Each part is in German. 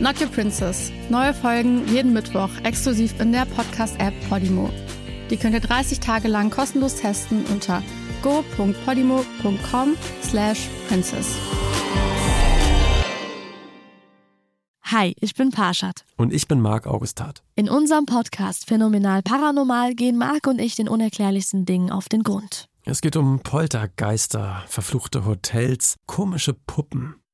Not Your Princess. Neue Folgen jeden Mittwoch exklusiv in der Podcast-App Podimo. Die könnt ihr 30 Tage lang kostenlos testen unter go.podimo.com slash princess. Hi, ich bin Parshad. Und ich bin Marc Augustat. In unserem Podcast Phänomenal Paranormal gehen Marc und ich den unerklärlichsten Dingen auf den Grund. Es geht um Poltergeister, verfluchte Hotels, komische Puppen.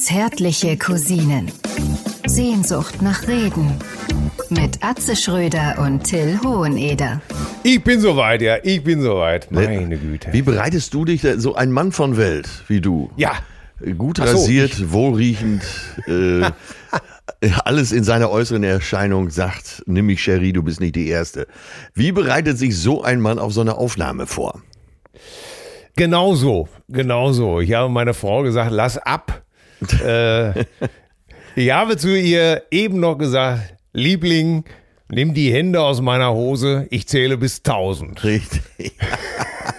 Zärtliche Cousinen. Sehnsucht nach Reden. Mit Atze Schröder und Till Hoheneder. Ich bin soweit, ja, ich bin soweit. Meine Güte. Wie bereitest du dich, denn- so ein Mann von Welt wie du? Ja, Gut so, rasiert, wohlriechend, äh, alles in seiner äußeren Erscheinung sagt, nimm mich, Cherie, du bist nicht die Erste. Wie bereitet sich so ein Mann auf so eine Aufnahme vor? genau so, genau so. Ich habe meiner Frau gesagt, lass ab. Äh, ich habe zu ihr eben noch gesagt, Liebling, nimm die Hände aus meiner Hose, ich zähle bis 1000. Richtig.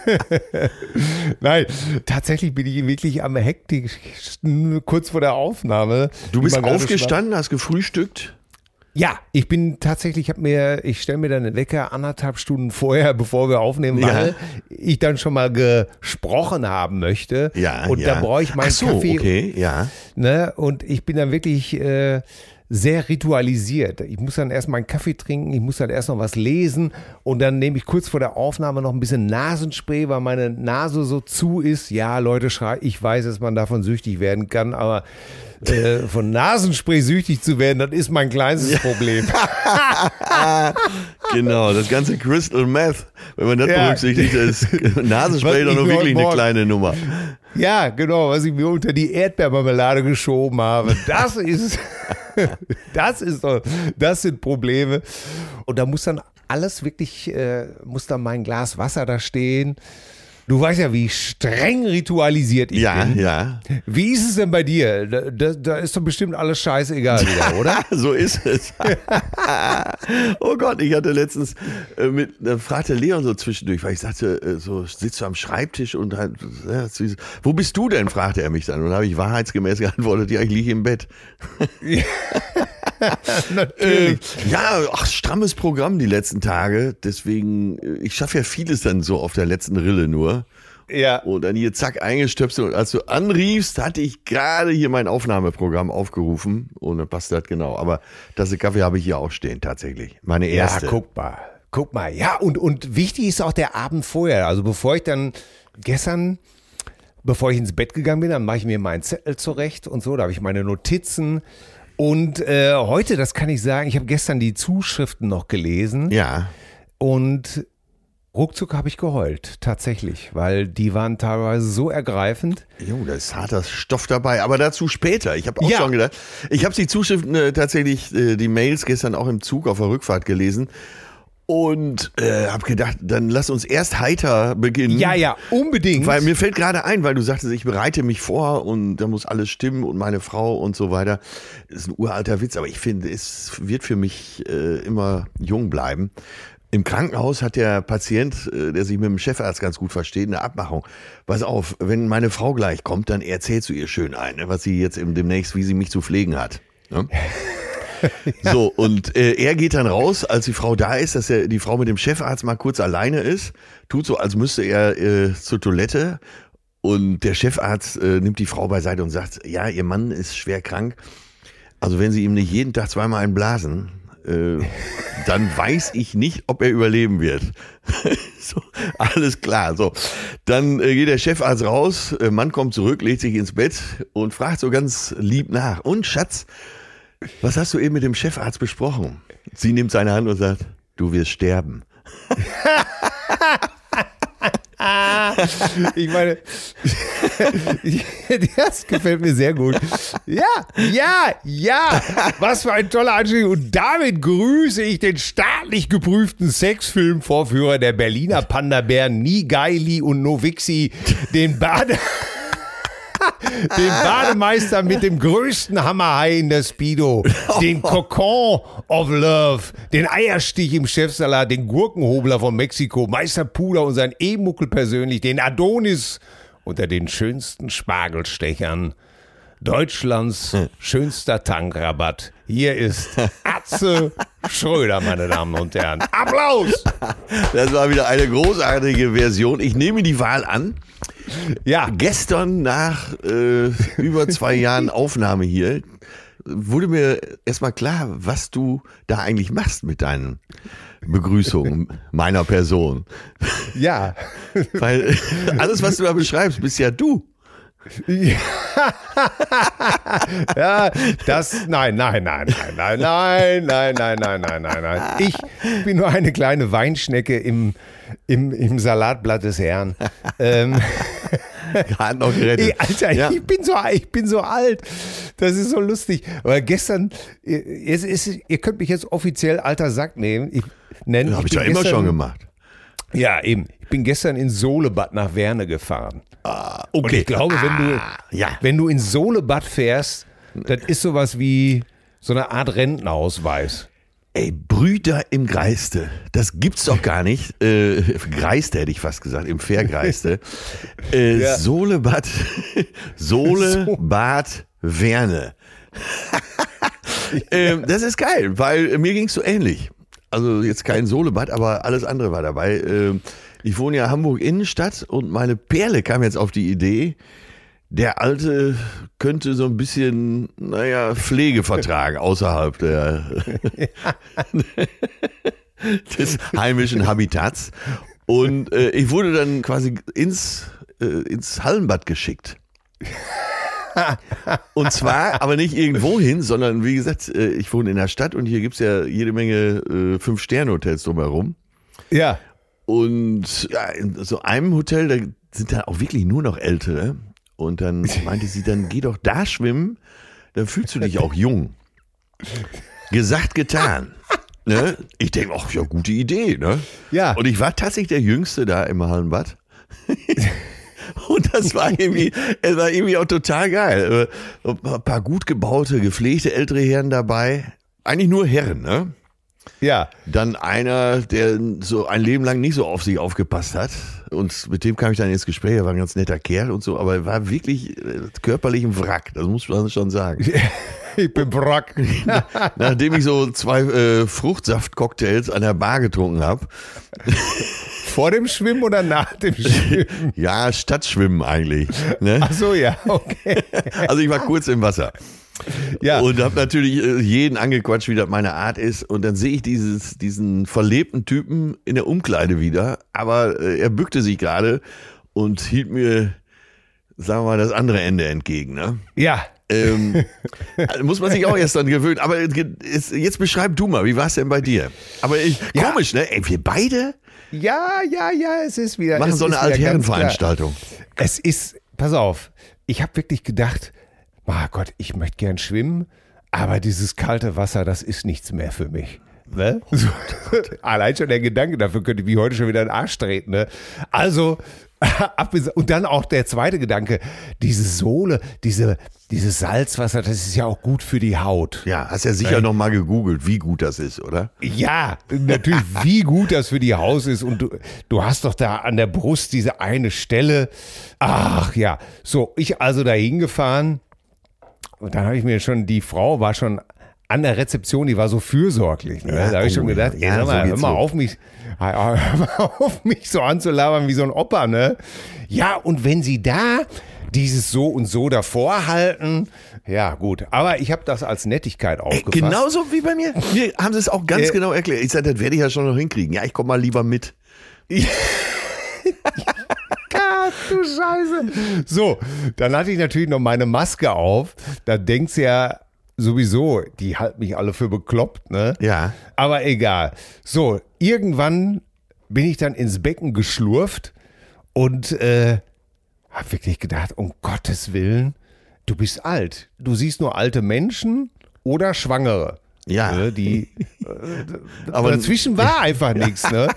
Nein, tatsächlich bin ich wirklich am hektischsten kurz vor der Aufnahme. Du bist aufgestanden, hast gefrühstückt? Ja, ich bin tatsächlich, ich habe mir, ich stelle mir dann einen Wecker anderthalb Stunden vorher, bevor wir aufnehmen, Ja. weil ich dann schon mal gesprochen haben möchte. Ja, Und ja. da brauche ich meinen Ach so, Kaffee. okay, ja. Ne? Und ich bin dann wirklich äh, sehr ritualisiert. Ich muss dann erst meinen Kaffee trinken, ich muss dann erst noch was lesen und dann nehme ich kurz vor der Aufnahme noch ein bisschen Nasenspray, weil meine Nase so zu ist. Ja, Leute, schrei, ich weiß, dass man davon süchtig werden kann, aber äh, von Nasenspray süchtig zu werden, das ist mein kleinstes Problem. Genau, das ganze Crystal Meth, wenn man das Ja. berücksichtigt, ist Nasenspray doch mir wirklich eine kleine Nummer. Ja, genau, was ich mir unter die Erdbeermarmelade geschoben habe. Das ist, das ist doch, das sind Probleme. Und da muss dann alles wirklich, äh, muss dann mein Glas Wasser da stehen. Du weißt ja, wie streng ritualisiert ich Ja, bin. ja. Wie ist es denn bei dir? Da, da, da ist doch bestimmt alles scheißegal wieder, oder? so ist es. oh Gott, ich hatte letztens äh, mit, da fragte Leon so zwischendurch, weil ich sagte, äh, so sitzt du am Schreibtisch und halt, ja, wo bist du denn? fragte er mich dann. Und da habe ich wahrheitsgemäß geantwortet, ja, ich liege im Bett. Natürlich. Äh, ja, ach, strammes Programm die letzten Tage. Deswegen, äh, ich schaffe ja vieles dann so auf der letzten Rille nur. ja. Und dann hier zack eingestöpselt. Und als du anriefst, hatte ich gerade hier mein Aufnahmeprogramm aufgerufen. Und dann passt das genau. Aber Tasse Kaffee habe ich hier auch stehen, tatsächlich. Meine erste. Ja, guck mal. Guck mal. Ja, und, und wichtig ist auch der Abend vorher. Also bevor ich dann gestern, bevor ich ins Bett gegangen bin, dann mache ich mir meinen Zettel zurecht und so. Da habe ich meine Notizen. Und äh, heute, das kann ich sagen, ich habe gestern die Zuschriften noch gelesen. Ja. Und ruckzuck habe ich geheult, tatsächlich, weil die waren teilweise so ergreifend. Jo, da ist harter Stoff dabei, aber dazu später. Ich habe auch Ja. schon gedacht, ich habe die Zuschriften äh, tatsächlich, äh, die Mails gestern auch im Zug auf der Rückfahrt gelesen und äh, habe gedacht, dann lass uns erst heiter beginnen. Ja, ja, unbedingt. Weil mir fällt gerade ein, weil du sagtest, ich bereite mich vor und da muss alles stimmen und meine Frau und so weiter. Das ist ein uralter Witz, aber ich finde, es wird für mich äh, immer jung bleiben. Im Krankenhaus hat der Patient, äh, der sich mit dem Chefarzt ganz gut versteht, eine Abmachung. Pass auf, wenn meine Frau gleich kommt, dann erzählst du ihr schön ein, was sie jetzt demnächst, wie sie mich zu pflegen hat. Ne? So, und äh, er geht dann raus, als die Frau da ist, dass er die Frau mit dem Chefarzt mal kurz alleine ist, tut so, als müsste er äh, zur Toilette. Und der Chefarzt äh, nimmt die Frau beiseite und sagt, ja, ihr Mann ist schwer krank. Also wenn sie ihm nicht jeden Tag zweimal einblasen, äh, dann weiß ich nicht, ob er überleben wird. So, alles klar. So, dann äh, geht der Chefarzt raus, äh, Mann kommt zurück, legt sich ins Bett und fragt so ganz lieb nach. Und Schatz, was hast du eben mit dem Chefarzt besprochen? Sie nimmt seine Hand und sagt, du wirst sterben. Ich meine, das gefällt mir sehr gut. Ja, ja, ja. Was für ein toller Anstieg. Und damit grüße ich den staatlich geprüften Sexfilmvorführer der Berliner Panda-Bären Nigaili und Novixi, den Bade. Den Bademeister mit dem größten Hammerhai in der Speedo, den Kokon of Love, den Eierstich im Chefsalat, den Gurkenhobler von Mexiko, Meister Puder und sein E-Muckel persönlich, den Adonis unter den schönsten Spargelstechern. Deutschlands schönster Tankrabatt. Hier ist Atze Schröder, meine Damen und Herren. Applaus! Das war wieder eine großartige Version. Ich nehme die Wahl an. Ja, Gestern nach äh, über zwei Jahren Aufnahme hier wurde mir erstmal klar, was du da eigentlich machst mit deinen Begrüßungen meiner Person. ja. Weil alles, was du da beschreibst, bist ja du. Ja, das, nein, nein, nein, nein, nein, nein, nein, nein, nein, nein, nein. Ich bin nur eine kleine Weinschnecke im, im, im Salatblatt des Herrn. Ähm, Gerade noch gerettet. ey, Alter, Ja. ich, bin so, ich bin so alt. Das ist so lustig. Aber gestern, ist, ihr könnt mich jetzt offiziell alter Sack nehmen. Ich, nennen. Habe ich doch immer schon gemacht. Ja, eben. Ich bin gestern in Solebad nach Werne gefahren. Und okay. ich glaube, wenn du, Ah, ja. wenn du in Solebad fährst, das ist sowas wie so eine Art Rentenausweis. Ey, Brüder im Greiste. Das gibt's doch gar nicht. Äh, Greiste hätte ich fast gesagt, im Vergreiste. Äh, Ja. Solebad, Sole, Bad, Werne. ähm, das ist geil, weil mir ging's so ähnlich. Also jetzt kein Solebad, aber alles andere war dabei. Ähm, ich wohne ja Hamburg Innenstadt und meine Perle kam jetzt auf die Idee, der Alte könnte so ein bisschen, naja, Pflege vertragen außerhalb der, des heimischen Habitats. Und äh, ich wurde dann quasi ins, äh, ins Hallenbad geschickt. Und zwar aber nicht irgendwo hin, sondern wie gesagt, äh, ich wohne in der Stadt und hier gibt's ja jede Menge äh, Fünf-Sterne-Hotels drumherum. Ja. Und ja, in so einem Hotel, da sind da auch wirklich nur noch Ältere. Und dann meinte sie, dann geh doch da schwimmen, dann fühlst du dich auch jung. Gesagt, getan. Ne? Ich denke, ach ja, gute Idee. Ne? Ja. Und ich war tatsächlich der Jüngste da im Hallenbad. Das war irgendwie, es war irgendwie auch total geil. Äh, Ein paar gut gebaute, gepflegte ältere Herren dabei. Eigentlich nur Herren, ne? Ja. Dann einer, der so ein Leben lang nicht so auf sich aufgepasst hat. Und mit dem kam ich dann ins Gespräch. Er war ein ganz netter Kerl und so, aber er war wirklich äh, körperlich ein Wrack. Das muss man schon sagen. Ich bin Brock. Nachdem ich so zwei äh, Fruchtsaftcocktails an der Bar getrunken habe. Vor dem Schwimmen oder nach dem Schwimmen? Ja, Stadtschwimmen eigentlich. Ne? Ach so, ja, okay. Also ich war kurz im Wasser. Ja. Und habe natürlich äh, jeden angequatscht, wie das meine Art ist. Und dann sehe ich dieses, diesen verlebten Typen in der Umkleide wieder. Aber äh, er bückte sich gerade und hielt mir, sagen wir mal, das andere Ende entgegen. Ne? Ja. Ähm, also muss man sich auch erst dann gewöhnen. Aber es- jetzt beschreib du mal, wie war es denn bei dir? Aber ich, Ja. komisch, ne? Ey, wir beide Ja, ja, ja, es ist wieder. machen so eine Altherrenveranstaltung. Es ist, pass auf, ich habe wirklich gedacht, oh Gott, ich möchte gern schwimmen, aber dieses kalte Wasser, das ist nichts mehr für mich. Ne? So, allein schon der Gedanke, dafür könnte ich mich heute schon wieder in den Arsch treten. Ne? Also, und dann auch der zweite Gedanke, diese Sohle, diese, dieses Salzwasser, das ist ja auch gut für die Haut. Ja, hast ja sicher noch mal gegoogelt, wie gut das ist, oder? Ja, natürlich, wie gut das für die Haus ist. Und du, du hast doch da an der Brust diese eine Stelle. Ach ja, so, ich also da hingefahren. Und dann habe ich mir schon, die Frau war schon an der Rezeption, die war so fürsorglich. Ne? Ja, da habe ich oh, schon gedacht, ja, ey, sag so mal, hör geht's mal so. auf mich, hör mal auf mich so anzulabern wie so ein Opa, ne? Ja, und wenn sie da dieses so und so davor halten, ja gut. Aber ich habe das als Nettigkeit Ey, aufgefasst. genauso wie bei mir. Mir haben sie es auch ganz Äh, genau erklärt. Ich sagte, das werde ich ja schon noch hinkriegen. Ja, ich komme mal lieber mit. Gott, du Scheiße. So, dann hatte ich natürlich noch meine Maske auf. Da denkst du ja sowieso, die halten mich alle für bekloppt, ne? Ja. Aber egal. So, irgendwann bin ich dann ins Becken geschlurft und äh, hab wirklich gedacht, um Gottes Willen, du bist alt. Du siehst nur alte Menschen oder Schwangere. Ja. Ne, die, Aber dazwischen war einfach nichts. Ne?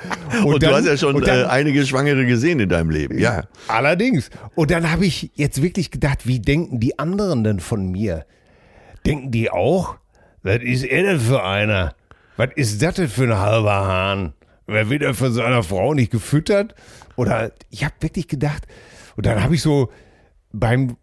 Und, du dann- hast ja schon und dann- äh, einige Schwangere gesehen in deinem Leben. Ja. Allerdings. Und dann habe ich jetzt wirklich gedacht, wie denken die anderen denn von mir? Denken die auch? Was ist er denn für einer? Was ist das denn für ein halber Hahn? Wer wird denn von seiner Frau nicht gefüttert? Oder ich habe wirklich gedacht, und dann habe ich so beim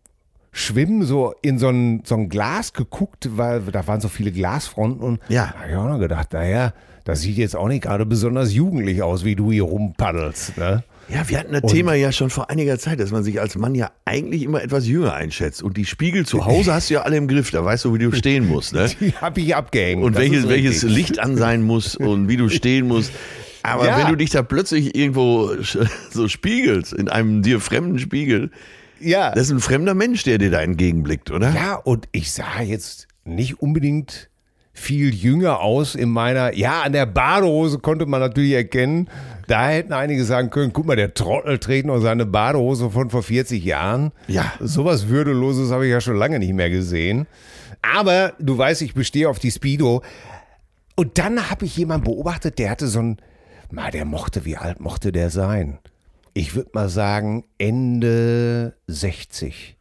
Schwimmen so in so ein, so ein Glas geguckt, weil da waren so viele Glasfronten und Ja. da habe ich auch noch gedacht, naja, das sieht jetzt auch nicht gerade besonders jugendlich aus, wie du hier rumpaddelst. Ne? Ja, wir hatten das Thema ja schon vor einiger Zeit, dass man sich als Mann ja eigentlich immer etwas jünger einschätzt. Und die Spiegel zu Hause hast du ja alle im Griff, da weißt du, wie du stehen musst. Ne? Die habe ich abgehängt. Und welches, welches. Licht an sein muss und wie du stehen musst. Aber Ja. wenn du dich da plötzlich irgendwo so spiegelst, in einem dir fremden Spiegel, Ja. das ist ein fremder Mensch, der dir da entgegenblickt, oder? ja, und ich sah jetzt nicht unbedingt viel jünger aus in meiner, ja, an der Badehose konnte man natürlich erkennen, da hätten einige sagen können, guck mal, der Trottel trägt noch seine Badehose von vor 40 Jahren. Ja. Sowas Würdeloses habe ich ja schon lange nicht mehr gesehen. Aber du weißt, ich bestehe auf die Speedo. Und dann habe ich jemanden beobachtet, der hatte so ein, mal, der mochte, wie alt mochte der sein? Ich würde mal sagen, Ende 60.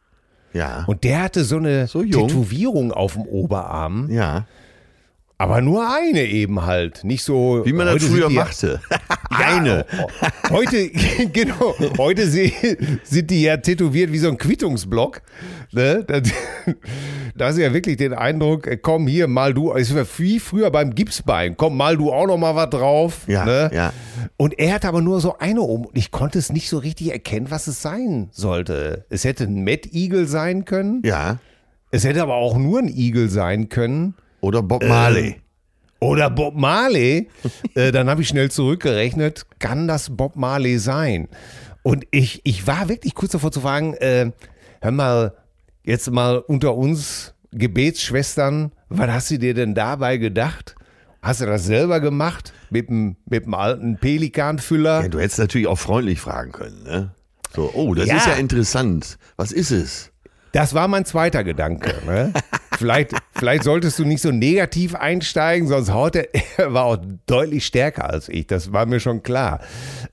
Ja. Und der hatte so eine So. Tätowierung auf dem Oberarm, ja. Aber nur eine eben halt. Nicht so. Wie man das früher machte. Ja, Eine. Heute, genau, heute sind die ja tätowiert wie so ein Quittungsblock. Ne? Da, da hast du ja wirklich den Eindruck, äh, komm hier, mal du, es war wie früher beim Gipsbein, komm mal du auch noch mal was drauf. Ja, ne? ja. Und er hat aber nur so eine oben und ich konnte es nicht so richtig erkennen, was es sein sollte. Es hätte ein Mad Eagle sein können. Ja. Es hätte aber auch nur ein Igel sein können. Oder Bob Marley. Oder Bob Marley. äh, dann habe ich schnell zurückgerechnet, kann das Bob Marley sein? Und ich, ich war wirklich kurz davor zu fragen, äh, hör mal, jetzt mal unter uns Gebetsschwestern, was hast du dir denn dabei gedacht? Hast du das selber gemacht mit dem, mit dem alten Pelikanfüller? Ja, du hättest natürlich auch freundlich fragen können, ne? So, oh, das Ja. ist ja interessant. Was ist es? Das war mein zweiter Gedanke. Ne? vielleicht, vielleicht solltest du nicht so negativ einsteigen, sonst haut er, er war auch deutlich stärker als ich, das war mir schon klar.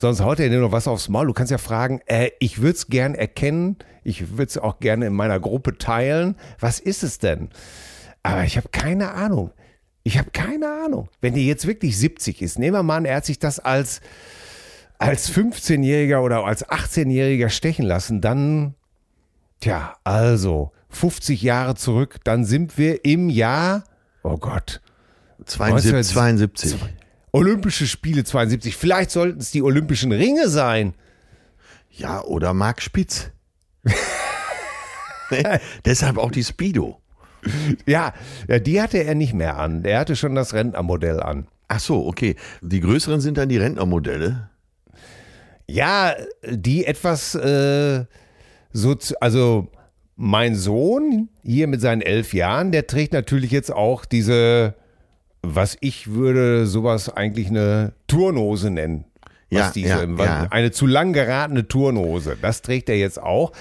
Sonst haut er dir noch was aufs Maul. Du kannst ja fragen, äh, ich würde es gern erkennen, ich würde es auch gerne in meiner Gruppe teilen. Was ist es denn? Aber ich habe keine Ahnung. Ich habe keine Ahnung. Wenn der jetzt wirklich 70 ist, nehmen wir mal an, er hat sich das als, als 15-Jähriger oder als 18-Jähriger stechen lassen, dann Tja, also 50 Jahre zurück, dann sind wir im Jahr, oh Gott, 72. 72. Olympische Spiele 72. Vielleicht sollten es die Olympischen Ringe sein. Ja, oder Marc Spitz. Deshalb auch die Speedo. Ja, die hatte er nicht mehr an. Der hatte schon das Rentnermodell an. Ach so, okay. Die größeren sind dann die Rentnermodelle. Ja, die etwas, äh, so, also mein Sohn hier mit seinen elf Jahren, der trägt natürlich jetzt auch diese, was ich würde sowas eigentlich eine Turnhose nennen. Was Ja, diese, ja, ja. Eine zu lang geratene Turnhose. Das trägt er jetzt auch.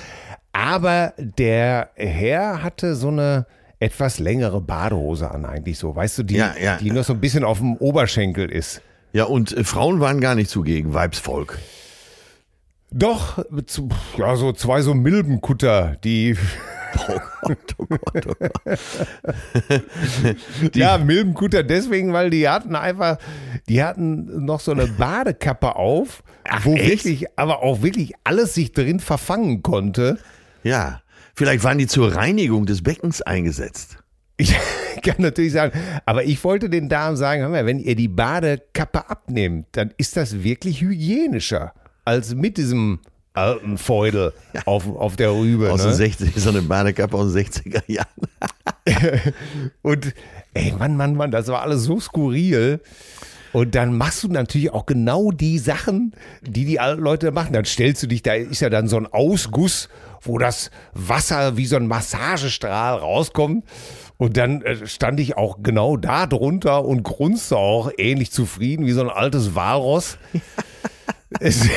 Aber der Herr hatte so eine etwas längere Badehose an, eigentlich so. Weißt du, die, die noch so ein bisschen auf dem Oberschenkel ist. Ja, und äh, Frauen waren gar nicht zugegen, Weibsvolk. Doch, ja, so zwei so Milbenkutter, die, Oh Gott, oh Gott, oh Gott. ja, Milbenkutter deswegen, weil die hatten einfach, die hatten noch so eine Badekappe auf, wo echt? wirklich, aber auch wirklich alles sich drin verfangen konnte. Ja, vielleicht waren die zur Reinigung des Beckens eingesetzt. Ich kann natürlich sagen, aber ich wollte den Damen sagen, wenn ihr die Badekappe abnehmt, dann ist das wirklich hygienischer als mit diesem alten Feudel auf, auf der Rübe. Aus ne? den 60 so eine Badekappe aus den 60er Jahren. Und ey, Mann, Mann, Mann, das war alles so skurril. Und dann machst du natürlich auch genau die Sachen, die die Leute machen. Dann stellst du dich, da ist ja dann so ein Ausguss, wo das Wasser wie so ein Massagestrahl rauskommt. Und dann äh, stand ich auch genau da drunter und grunzte auch ähnlich zufrieden wie so ein altes Walross. es,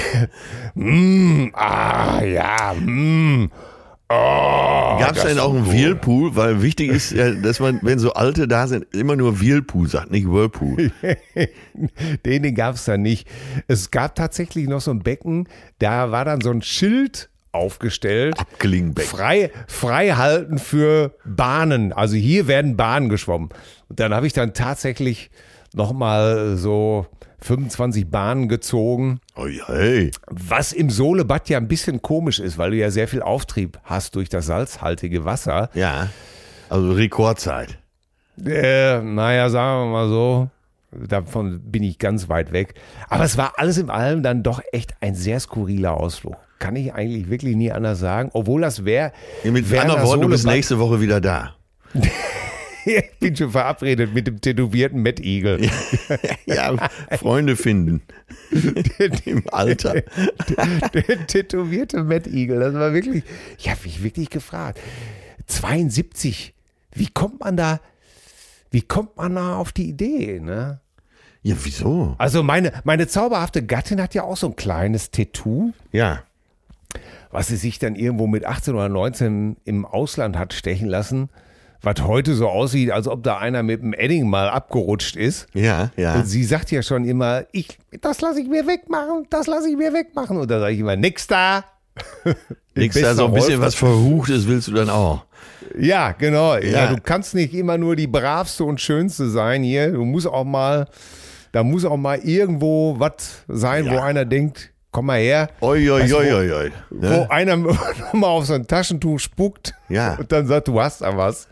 mm, ah, ja, mm. Oh, Gab es denn auch einen Whirlpool? Weil wichtig ist ja, dass man, wenn so Alte da sind, immer nur Whirlpool sagt, nicht Whirlpool. den den gab es da nicht. Es gab tatsächlich noch so ein Becken, da war dann so ein Schild aufgestellt. Abklingbecken. Frei, frei halten für Bahnen. Also hier werden Bahnen geschwommen. Und dann habe ich dann tatsächlich nochmal so 25 Bahnen gezogen. Oh, hey. Was im Sohlebad ja ein bisschen komisch ist, weil du ja sehr viel Auftrieb hast durch das salzhaltige Wasser. Ja, also Rekordzeit. Äh, naja, sagen wir mal so. Davon bin ich ganz weit weg. Aber es war alles in allem dann doch echt ein sehr skurriler Ausflug. Kann ich eigentlich wirklich nie anders sagen. Obwohl das wäre. Ja, mit anderen Worten, du bist nächste Woche wieder da. ich bin schon verabredet mit dem tätowierten Matt Eagle. Ja, ja Freunde finden. Im Alter. Der, der, tätowierte Matt Eagle, das war wirklich, ich habe mich wirklich gefragt. 72, wie kommt man da, wie kommt man da auf die Idee, ne? Ja, wieso? Also meine, meine zauberhafte Gattin hat ja auch so ein kleines Tattoo. Ja. Was sie sich dann irgendwo mit 18 oder 19 im Ausland hat stechen lassen was heute so aussieht, als ob da einer mit dem Edding mal abgerutscht ist. Ja, ja. Und sie sagt ja schon immer, ich, das lasse ich mir wegmachen, das lasse ich mir wegmachen. Und da sage ich immer, nix da. nix da, so ein bisschen was Verruchtes willst du dann auch. Ja, genau. Ja. ja. du kannst nicht immer nur die bravste und schönste sein hier. Du musst auch mal, da muss auch mal irgendwo was sein, ja. wo einer denkt, komm mal her. Oi, oi, weißt oi, oi, oi. Ne? Wo einer mal auf sein Taschentuch spuckt ja. und dann sagt, du hast da was.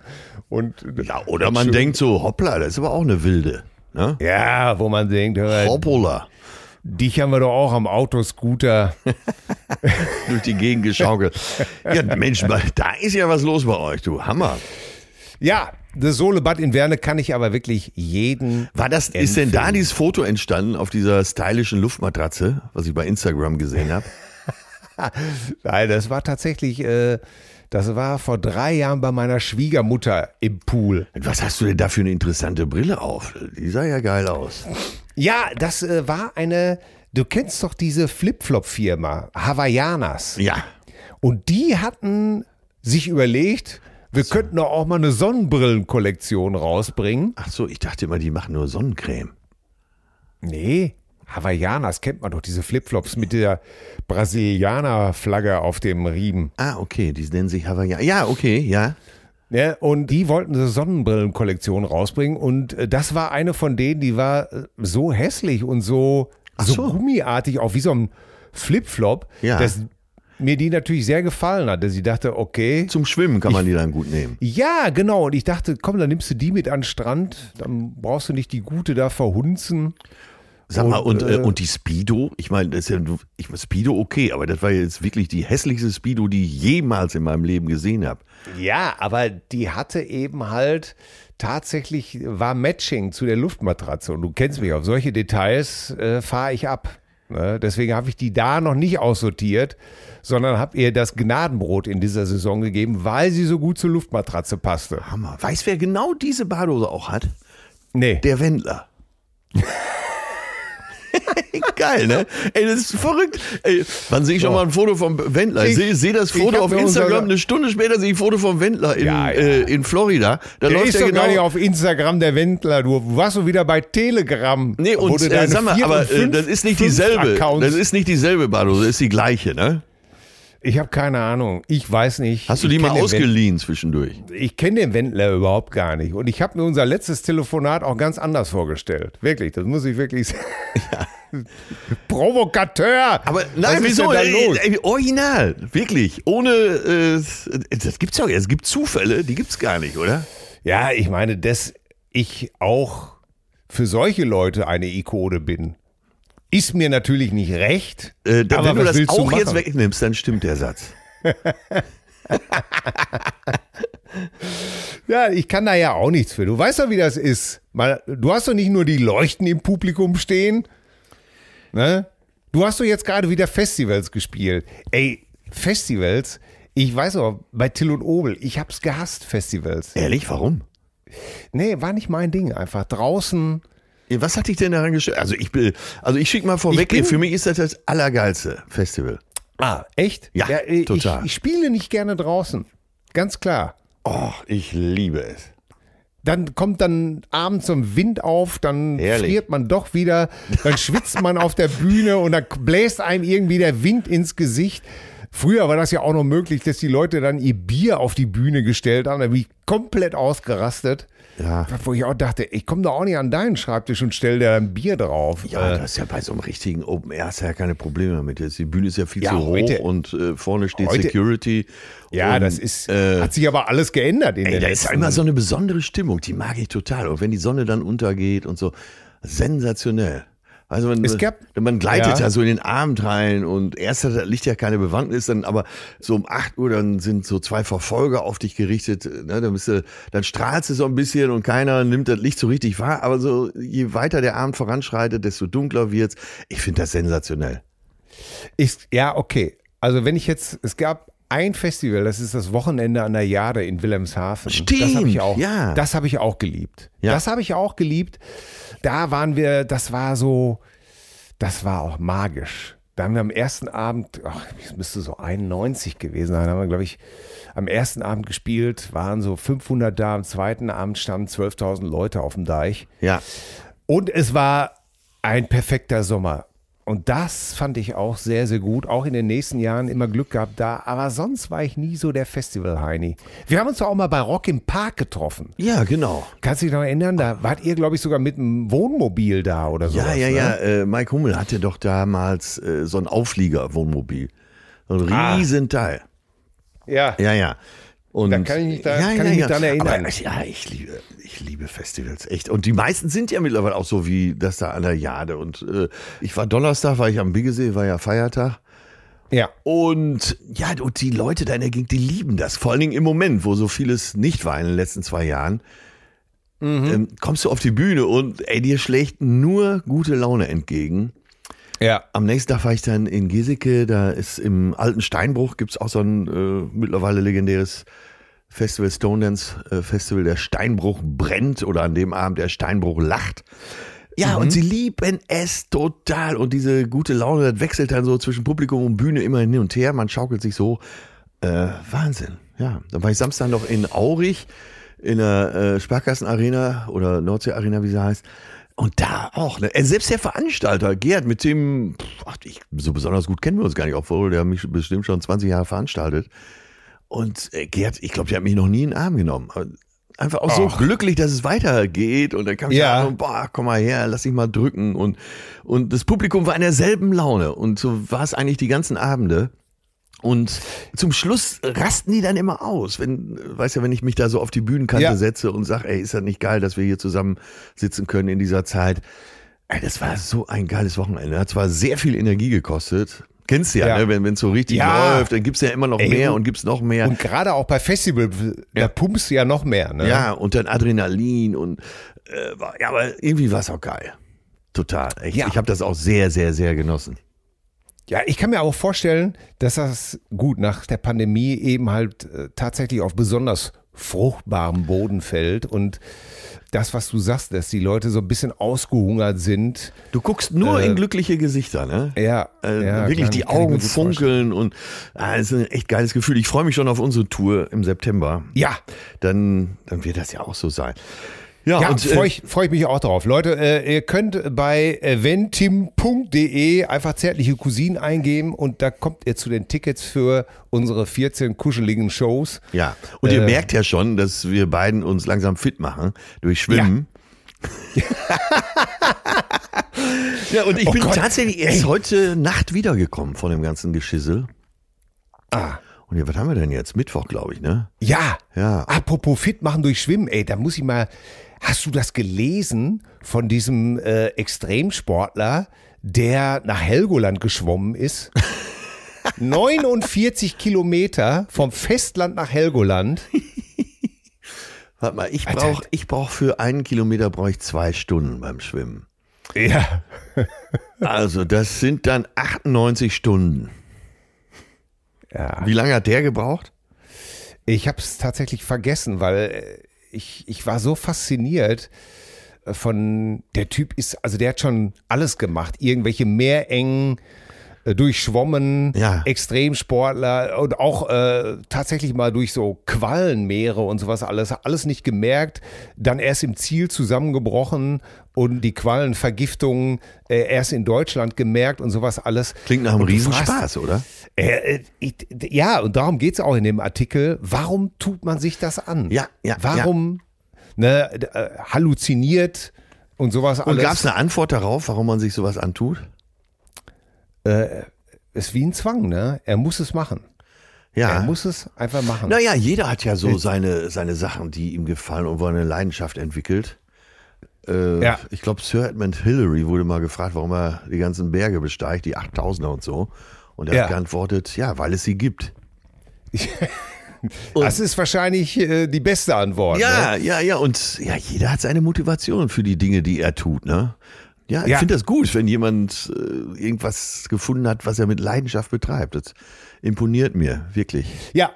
Und ja, oder man schön. denkt so, hoppla, das ist aber auch eine wilde. Ne? Ja, wo man denkt, hör, hoppla. Dich haben wir doch auch am Autoscooter durch die Gegend geschaukelt. Ja, Mensch, da ist ja was los bei euch, du Hammer. Ja, das Solebad in Werne kann ich aber wirklich jeden. War das, empfehlen. ist denn da dieses Foto entstanden auf dieser stylischen Luftmatratze, was ich bei Instagram gesehen habe? Nein, das war tatsächlich, äh, das war vor drei Jahren bei meiner Schwiegermutter im Pool. Was hast du denn da für eine interessante Brille auf? Die sah ja geil aus. Ja, das äh, war eine, du kennst doch diese Flip-Flop-Firma, Hawaiianas. Ja. Und die hatten sich überlegt, wir so. könnten doch auch mal eine Sonnenbrillenkollektion rausbringen. Ach so, ich dachte immer, die machen nur Sonnencreme. Nee, Hawaiianas kennt man doch, diese Flipflops mit der Brasilianer-Flagge auf dem Riemen. Ah, okay, die nennen sich Hawaiianas. Ja, okay, ja. Ja, und die wollten eine Sonnenbrillenkollektion rausbringen und äh, das war eine von denen, die war äh, so hässlich und so, so. so gummiartig, auch wie so ein Flipflop, ja. dass mir die natürlich sehr gefallen hat, dass ich dachte, okay. Zum Schwimmen kann man ich, die dann gut nehmen. Ja, genau. Und ich dachte, komm, dann nimmst du die mit an den Strand, dann brauchst du nicht die gute da verhunzen. Sag mal, und, äh, und die Speedo, ich meine, das ist ja, ich meine, Speedo okay, aber das war jetzt wirklich die hässlichste Speedo, die ich jemals in meinem Leben gesehen habe. Ja, aber die hatte eben halt tatsächlich, war Matching zu der Luftmatratze und du kennst mich, auf solche Details äh, fahre ich ab. Ne? Deswegen habe ich die da noch nicht aussortiert, sondern habe ihr das Gnadenbrot in dieser Saison gegeben, weil sie so gut zur Luftmatratze passte. Hammer. Weißt wer genau diese Badose auch hat? Nee. Der Wendler. Geil, ne? Ey, das ist verrückt. Ey, wann sehe ich schon mal ein Foto vom Wendler? Ich sehe seh das Foto auf Instagram, eine Stunde später sehe ich ein Foto vom Wendler in, ja, ja. Äh, in Florida. Da der läuft ist der doch genau gar nicht auf Instagram, der Wendler. Du warst so wieder bei Telegram. Nee, und äh, sag mal, aber äh, das ist nicht dieselbe. Accounts. Das ist nicht dieselbe Badose, das ist die gleiche, ne? Ich habe keine Ahnung. Ich weiß nicht. Hast du die mal ausgeliehen zwischendurch? Ich kenne den Wendler überhaupt gar nicht. Und ich habe mir unser letztes Telefonat auch ganz anders vorgestellt. Wirklich, das muss ich wirklich sagen. Ja. Provokateur! Aber nein, Was wieso? Ey, original, wirklich. Ohne, äh, das gibt's ja, es gibt Zufälle, die gibt's gar nicht, oder? Ja, ich meine, dass ich auch für solche Leute eine Ikone bin. Ist mir natürlich nicht recht. Äh, da, aber wenn du das auch du jetzt wegnimmst, dann stimmt der Satz. Ja, ich kann da ja auch nichts für. Du weißt doch, wie das ist. Mal, du hast doch nicht nur die Leuchten im Publikum stehen. Ne? Du hast doch jetzt gerade wieder Festivals gespielt. Ey, Festivals, ich weiß auch, bei Till und Obel, ich hab's gehasst, Festivals. Ehrlich, warum? Nee, war nicht mein Ding. Einfach draußen. Was hat dich denn daran gestört? Also ich will, also ich schicke mal vorweg, bin- für mich ist das das allergeilste Festival. Ah, echt? Ja, äh, total. Ich, ich spiele nicht gerne draußen. Ganz klar. Oh, ich liebe es. Dann kommt dann abends so ein Wind auf, dann Herrlich. friert man doch wieder, dann schwitzt man auf der Bühne und dann bläst einem irgendwie der Wind ins Gesicht. Früher war das ja auch noch möglich, dass die Leute dann ihr Bier auf die Bühne gestellt haben, da bin ich komplett ausgerastet. Ja. Wo ich auch dachte, ich komme doch auch nicht an deinen Schreibtisch und stell dir ein Bier drauf. Ja, Äh, das ist ja bei so einem richtigen Open Air hast ja keine Probleme damit. Jetzt, Die Bühne ist ja viel Ja, zu hoch heute- und äh, vorne steht heute- Security. ja und, das ist, äh, hat sich aber alles geändert in Ey, da ist immer so eine besondere Stimmung, die mag ich total. Und wenn die Sonne dann untergeht und so, sensationell. Also man, Es gab- man gleitet ja. so in den Abend rein und erst da liegt ja keine Bewandtnis, dann aber so um 8 Uhr dann sind so zwei Verfolger auf dich gerichtet, ne, dann, bist du, dann strahlst du so ein bisschen und keiner nimmt das Licht so richtig wahr, aber so je weiter der Abend voranschreitet, desto dunkler wird's. Ich finde das sensationell. Ist, ja, okay. Also wenn ich jetzt, es gab ein Festival, das ist das Wochenende an der Jade in Wilhelmshaven. Das habe Stimmt, ich auch, ja. das habe ich auch geliebt. Ja. Das habe ich auch geliebt. Da waren wir, das war so, das war auch magisch. Da haben wir am ersten Abend, ach, es müsste so 91 gewesen sein, haben wir, glaube ich, am ersten Abend gespielt, waren so 500 da, am zweiten Abend standen 12.000 Leute auf dem Deich. Ja. Und es war ein perfekter Sommer. Und das fand ich auch sehr, sehr gut. Auch in den nächsten Jahren immer Glück gehabt da. Aber sonst war ich nie so der Festival-Heini. Wir haben uns doch auch mal bei Rock im Park getroffen. Ja, genau. Kannst du dich noch erinnern? Da wart ihr, glaube ich, sogar mit einem Wohnmobil da oder so. Ja, ja, ne? ja. Äh, Mike Hummel hatte doch damals äh, so ein Auflieger-Wohnmobil. So ein Ah. Riesenteil. Ja. Ja, ja. Und Da kann ich mich da- kann ich mich dran erinnern. Aber, ja, ich liebe, ich liebe Festivals, echt. Und die meisten sind ja mittlerweile auch so wie das da an der Jade. Und äh, ich war Donnerstag, war ich am Biggesee, war ja Feiertag. Ja. Und ja, und die Leute da in der Gegend, die lieben das. Vor allen Dingen im Moment, wo so vieles nicht war in den letzten zwei Jahren. Mhm. Ähm, kommst du auf die Bühne und ey, dir schlägt nur gute Laune entgegen. Ja. Am nächsten Tag war ich dann in Geseke, da ist im alten Steinbruch, gibt's auch so ein äh, mittlerweile legendäres Festival, Stone Dance äh, Festival, der Steinbruch brennt oder an dem Abend der Steinbruch lacht. Ja, und sie lieben es total. Und diese gute Laune, das wechselt dann so zwischen Publikum und Bühne immer hin und her. Man schaukelt sich so. Äh, Wahnsinn. Ja, dann war ich Samstag noch in Aurich in der äh, Sparkassenarena oder Nordsee Arena, wie sie heißt. Und da auch, ne? Äh, selbst der Veranstalter, Gerd, mit dem, ach, ich, so besonders gut kennen wir uns gar nicht, obwohl der mich bestimmt schon 20 Jahre veranstaltet. Und äh, Gerd, ich glaube, der hat mich noch nie in den Arm genommen. Einfach auch so Ach. glücklich, dass es weitergeht. Und dann kam ich Ja. ja. so, boah, komm mal her, lass dich mal drücken. Und, und das Publikum war in derselben Laune. Und so war es eigentlich die ganzen Abende. Und zum Schluss rasten die dann immer aus. Wenn, weißt ja, wenn ich mich da so auf die Bühnenkante Ja. setze und sage, ey, ist das nicht geil, dass wir hier zusammen sitzen können in dieser Zeit. Ey, das war so ein geiles Wochenende. Hat zwar sehr viel Energie gekostet. Kennst du ja, Ja. ne? wenn es so richtig Ja. läuft, dann gibt's ja immer noch Ey, mehr und- und gibt's noch mehr. Und gerade auch bei Festival, da Ja. pumpst du ja noch mehr. Ne? Ja, und dann Adrenalin und äh, war, ja, aber irgendwie war es auch geil. Total. Echt. Ja. Ich habe das auch sehr, sehr, sehr genossen. Ja, ich kann mir auch vorstellen, dass das gut nach der Pandemie eben halt äh, tatsächlich auf besonders fruchtbarem Boden fällt und das, was du sagst, dass die Leute so ein bisschen ausgehungert sind. Du guckst nur Äh, in glückliche Gesichter, ne? Ja, Äh, ja, wirklich die Augen funkeln und ah, es ist ein echt geiles Gefühl. Ich freue mich schon auf unsere Tour im September. Ja, Dann, dann wird das ja auch so sein. Ja, ja, und freue äh, ich, freu ich mich auch drauf. Leute, äh, ihr könnt bei eventim.de einfach zärtliche Cousinen eingeben und da kommt ihr zu den Tickets für unsere 14 kuscheligen Shows. ja, und ihr äh, merkt ja schon, dass wir beiden uns langsam fit machen durch Schwimmen. Ja, und ich Oh bin Gott. tatsächlich erst heute Nacht wiedergekommen von dem ganzen Geschissel. Ah. Und ja, was haben wir denn jetzt? Mittwoch, glaube ich, ne? Ja. Ja. Apropos fit machen durch Schwimmen, ey, da muss ich mal. Hast du das gelesen von diesem äh, Extremsportler, der nach Helgoland geschwommen ist? 49 Kilometer vom Festland nach Helgoland. Warte mal, ich brauche ich brauch für einen Kilometer brauche ich zwei Stunden beim Schwimmen. Ja. Also das sind dann 98 Stunden. ja. Wie lange hat der gebraucht? Ich habe es tatsächlich vergessen, weil äh, ich, ich war so fasziniert äh, von der Typ ist, also der hat schon alles gemacht, irgendwelche Meerengen äh, durchschwommen, Ja. Extremsportler und auch äh, tatsächlich mal durch so Quallenmeere und sowas alles, alles nicht gemerkt, dann erst im Ziel zusammengebrochen und die Quallenvergiftung äh, erst in Deutschland gemerkt und sowas alles. Klingt nach einem Riesenspaß, oder? Äh, äh, ich, ja, und darum geht's auch in dem Artikel. Warum tut man sich das an? Ja, ja, Warum Ne, äh, halluziniert und sowas Und alles? gab es eine Antwort darauf, warum man sich sowas antut? ist wie ein Zwang, ne? Er muss es machen. Ja. Er muss es einfach machen. Naja, jeder hat ja so seine, seine Sachen, die ihm gefallen und wo er eine Leidenschaft entwickelt. Äh, Ja. Ich glaube, Sir Edmund Hillary wurde mal gefragt, warum er die ganzen Berge besteigt, die 8000er und so. Und er Ja. hat geantwortet, ja, weil es sie gibt. das ist wahrscheinlich äh, die beste Antwort. Ja, Ne? ja, ja. Und ja, jeder hat seine Motivation für die Dinge, die er tut, ne? Ja, ich Ja. finde das gut, wenn jemand äh, irgendwas gefunden hat, was er mit Leidenschaft betreibt. Das imponiert mir, wirklich. Ja.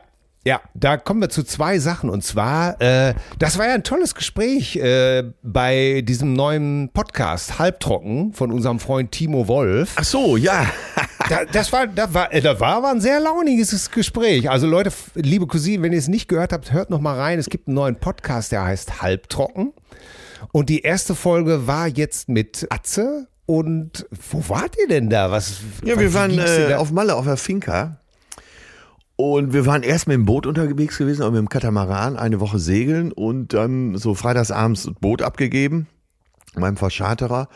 Ja, da kommen wir zu zwei Sachen. Und zwar, äh, das war ja ein tolles Gespräch äh, bei diesem neuen Podcast Halbtrocken von unserem Freund Timo Wolf. Ach so, ja. Da, das war, da war, äh, da war aber ein sehr launiges Gespräch. Also Leute, liebe Cousinen, wenn ihr es nicht gehört habt, hört noch mal rein. Es gibt einen neuen Podcast, der heißt Halbtrocken. Und die erste Folge war jetzt mit Atze. Und wo wart ihr denn da? Was? Ja, was- wir waren äh, auf Malle auf der Finca. Und wir waren erst mit dem Boot unterwegs gewesen, auch mit dem Katamaran, eine Woche segeln und dann so freitagsabends Boot abgegeben, meinem Verscharterer.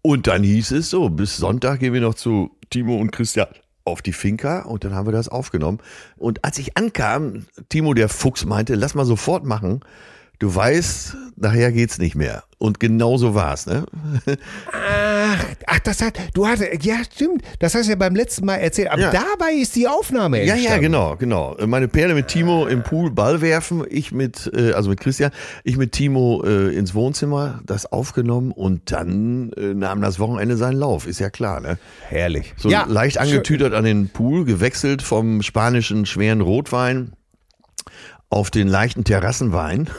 Und dann hieß es so, bis Sonntag gehen wir noch zu Timo und Christian auf die Finca und dann haben wir das aufgenommen. Und als ich ankam, Timo der Fuchs meinte, lass mal sofort machen. Du weißt, nachher geht's nicht mehr. Und genau so war's, ne? Ach, ach, das hat, du hattest, ja, stimmt. Das hast du ja beim letzten Mal erzählt. Aber Ja. dabei ist die Aufnahme Ja, entstanden. ja, genau, genau. Meine Perle mit Timo im Pool Ball werfen, ich mit, äh, also mit Christian, ich mit Timo äh, ins Wohnzimmer, das aufgenommen und dann äh, nahm das Wochenende seinen Lauf, ist ja klar, ne? Herrlich. So ja, leicht angetütert an den Pool, gewechselt vom spanischen schweren Rotwein auf den leichten Terrassenwein.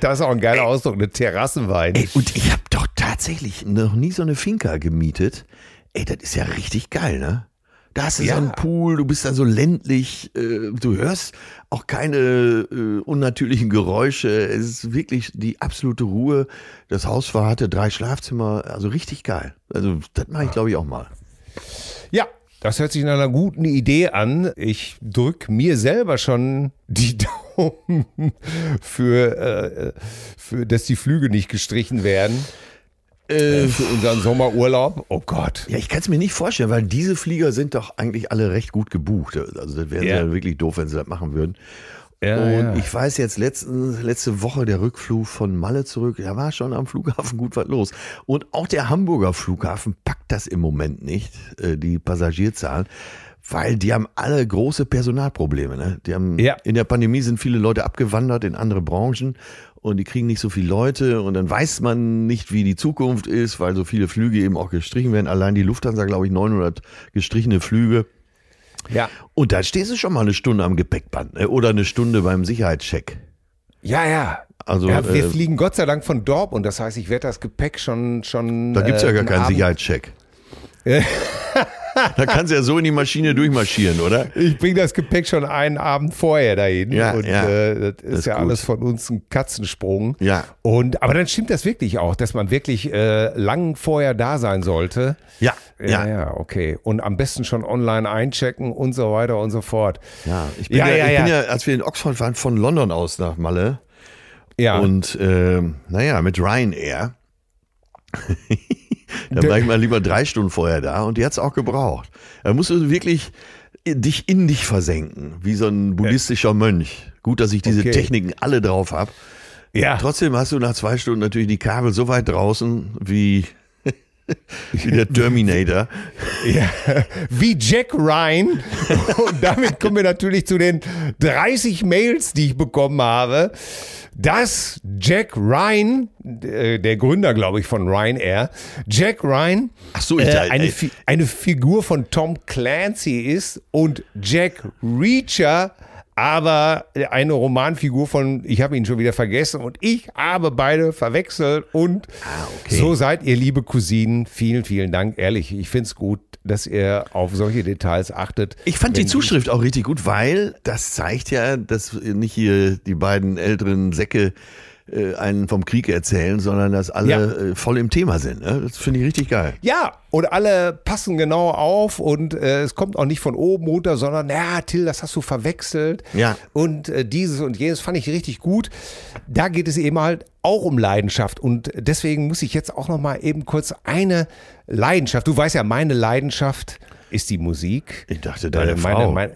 Das ist auch ein geiler Ausdruck, eine Terrassenwein. Ey, und ich habe doch tatsächlich noch nie so eine Finca gemietet. Ey, das ist ja richtig geil, ne? Da hast du Ja. so einen Pool, du bist da so ländlich, äh, du hörst auch keine äh, unnatürlichen Geräusche. Es ist wirklich die absolute Ruhe. Das Haus war, hatte drei Schlafzimmer, also richtig geil. Also das mache ich, glaube ich, auch mal. Ja, das hört sich nach einer guten Idee an. Ich drück mir selber schon die Daumen für, äh, für dass die Flüge nicht gestrichen werden. Äh, für unseren Sommerurlaub. Oh Gott. Ja, ich kann es mir nicht vorstellen, weil diese Flieger sind doch eigentlich alle recht gut gebucht. Also das wäre Ja. ja wirklich doof, wenn sie das machen würden. Ja, und ja. ich weiß jetzt letzten, letzte Woche der Rückflug von Malle zurück, da war schon am Flughafen gut was los. Und auch der Hamburger Flughafen packt das im Moment nicht, äh, die Passagierzahlen. Weil die haben alle große Personalprobleme. Ne? Die haben, Ja. In der Pandemie sind viele Leute abgewandert in andere Branchen und die kriegen nicht so viele Leute und dann weiß man nicht, wie die Zukunft ist, weil so viele Flüge eben auch gestrichen werden. Allein die Lufthansa, glaube ich, 900 gestrichene Flüge. Ja. Und da stehst du schon mal eine Stunde am Gepäckband ne? oder eine Stunde beim Sicherheitscheck. Ja, ja. Also, ja, wir äh, fliegen Gott sei Dank von Dortmund. Das heißt, ich werde das Gepäck schon. schon Da gibt's ja äh, gar am keinen Abend- Sicherheitscheck. da kannst du ja so in die Maschine durchmarschieren, oder? Ich bringe das Gepäck schon einen Abend vorher dahin. Ja, und ja. Äh, das ist Das ist ja gut. alles von uns ein Katzensprung. Ja. Und aber dann stimmt das wirklich auch, dass man wirklich äh, lang vorher da sein sollte. Ja, Ja, ja. okay. Und am besten schon online einchecken und so weiter und so fort. Ja, ich bin Ja, ja, ich bin ja, als wir in Oxford waren, von London aus nach Malle. Ja. Und äh, naja, mit Ryanair. da war ich mal lieber drei Stunden vorher da und die hat's auch gebraucht. Da musst du wirklich dich in dich versenken, wie so ein buddhistischer Mönch. Gut, dass ich diese Okay. Techniken alle drauf habe. ja. Trotzdem hast du nach zwei Stunden natürlich die Kabel so weit draußen wie Wie der Terminator. Ja, wie Jack Ryan. Und damit kommen wir natürlich zu den 30 Mails, die ich bekommen habe. Dass Jack Ryan, äh, der Gründer, glaube ich, von Ryanair, Jack Ryan Ach so, ich äh, eine, eine Figur von Tom Clancy ist und Jack Reacher aber eine Romanfigur von, ich habe ihn schon wieder vergessen und ich habe beide verwechselt und Ah, so seid ihr, liebe Cousinen. Vielen, vielen Dank. Ehrlich, ich finde es gut, dass ihr auf solche Details achtet. Ich fand die Zuschrift auch richtig gut, weil das zeigt ja, dass nicht hier die beiden älteren Säcke äh, einen vom Krieg erzählen, sondern dass alle Ja. äh, voll im Thema sind. Ne? Das finde ich richtig geil. Ja, und alle passen genau auf und äh, es kommt auch nicht von oben runter, sondern, ja, Till, das hast du verwechselt. Ja. Und äh, dieses und jenes fand ich richtig gut. Da geht es eben halt auch um Leidenschaft und deswegen muss ich jetzt auch noch mal eben kurz eine Leidenschaft. Du weißt ja, meine Leidenschaft ist die Musik. Ich dachte, deine meine, Frau. Meine,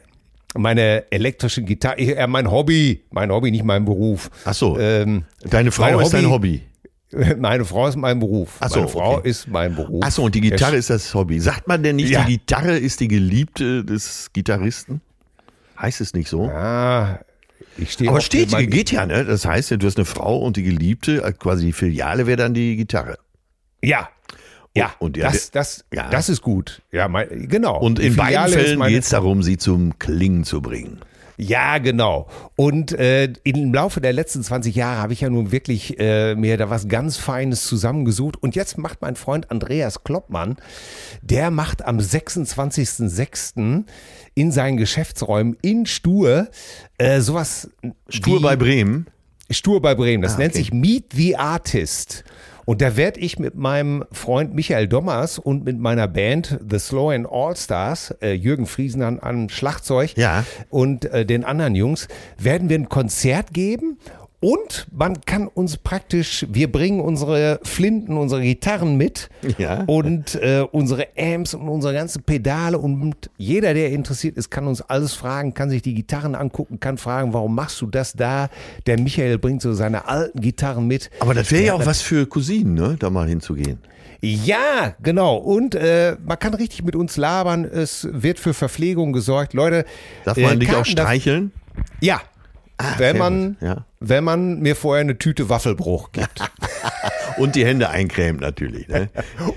meine elektrische Gitarre, äh, mein Hobby, mein Hobby, nicht mein Beruf. Ach so. Ähm, Deine Frau ist dein Hobby. Meine Frau ist mein Beruf. Ach so, meine Frau okay. ist mein Beruf. Achso, und die Gitarre ist das Hobby. Sagt man denn nicht, Ja. die Gitarre ist die Geliebte des Gitarristen? Heißt es nicht so? Ah, ich stehe Aber steht, geht ja, ne? Das heißt ja, du hast eine Frau und die Geliebte, äh, quasi die Filiale wäre dann die Gitarre. Ja. Ja, Und- und ja, das, das, ja. das ist gut. Ja, mein, genau. Und in beiden Fällen geht es darum, sie zum Klingen zu bringen. Ja, genau. Und äh, im Laufe der letzten 20 Jahre habe ich ja nun wirklich äh, mir da was ganz Feines zusammengesucht. Und jetzt macht mein Freund Andreas Kloppmann, der macht am 26.06. in seinen Geschäftsräumen in Stur äh, sowas. Stur bei Bremen. Stur bei Bremen. Das Ah, nennt okay. sich Meet the Artist. Und da werde ich mit meinem Freund Michael Dommers und mit meiner Band The Slow and All Stars, äh, Jürgen Friesen an, an Schlagzeug Ja. und äh, den anderen Jungs, werden wir ein Konzert geben. Und man kann uns praktisch, wir bringen unsere Flinten, unsere Gitarren mit Ja. und äh, unsere Amps und unsere ganzen Pedale und jeder, der interessiert ist, kann uns alles fragen, kann sich die Gitarren angucken, kann fragen, warum machst du das da? Der Michael bringt so seine alten Gitarren mit. Aber das wäre ja auch was für Cousinen, ne? Da mal hinzugehen. Ja, genau. Und äh, man kann richtig mit uns labern. Es wird für Verpflegung gesorgt. Leute, Darf äh, man dich auch Karten darf- streicheln? Ja. sehr wenn man, ja. Wenn man mir vorher eine Tüte Waffelbruch gibt Und die Hände eincremt natürlich. Ne?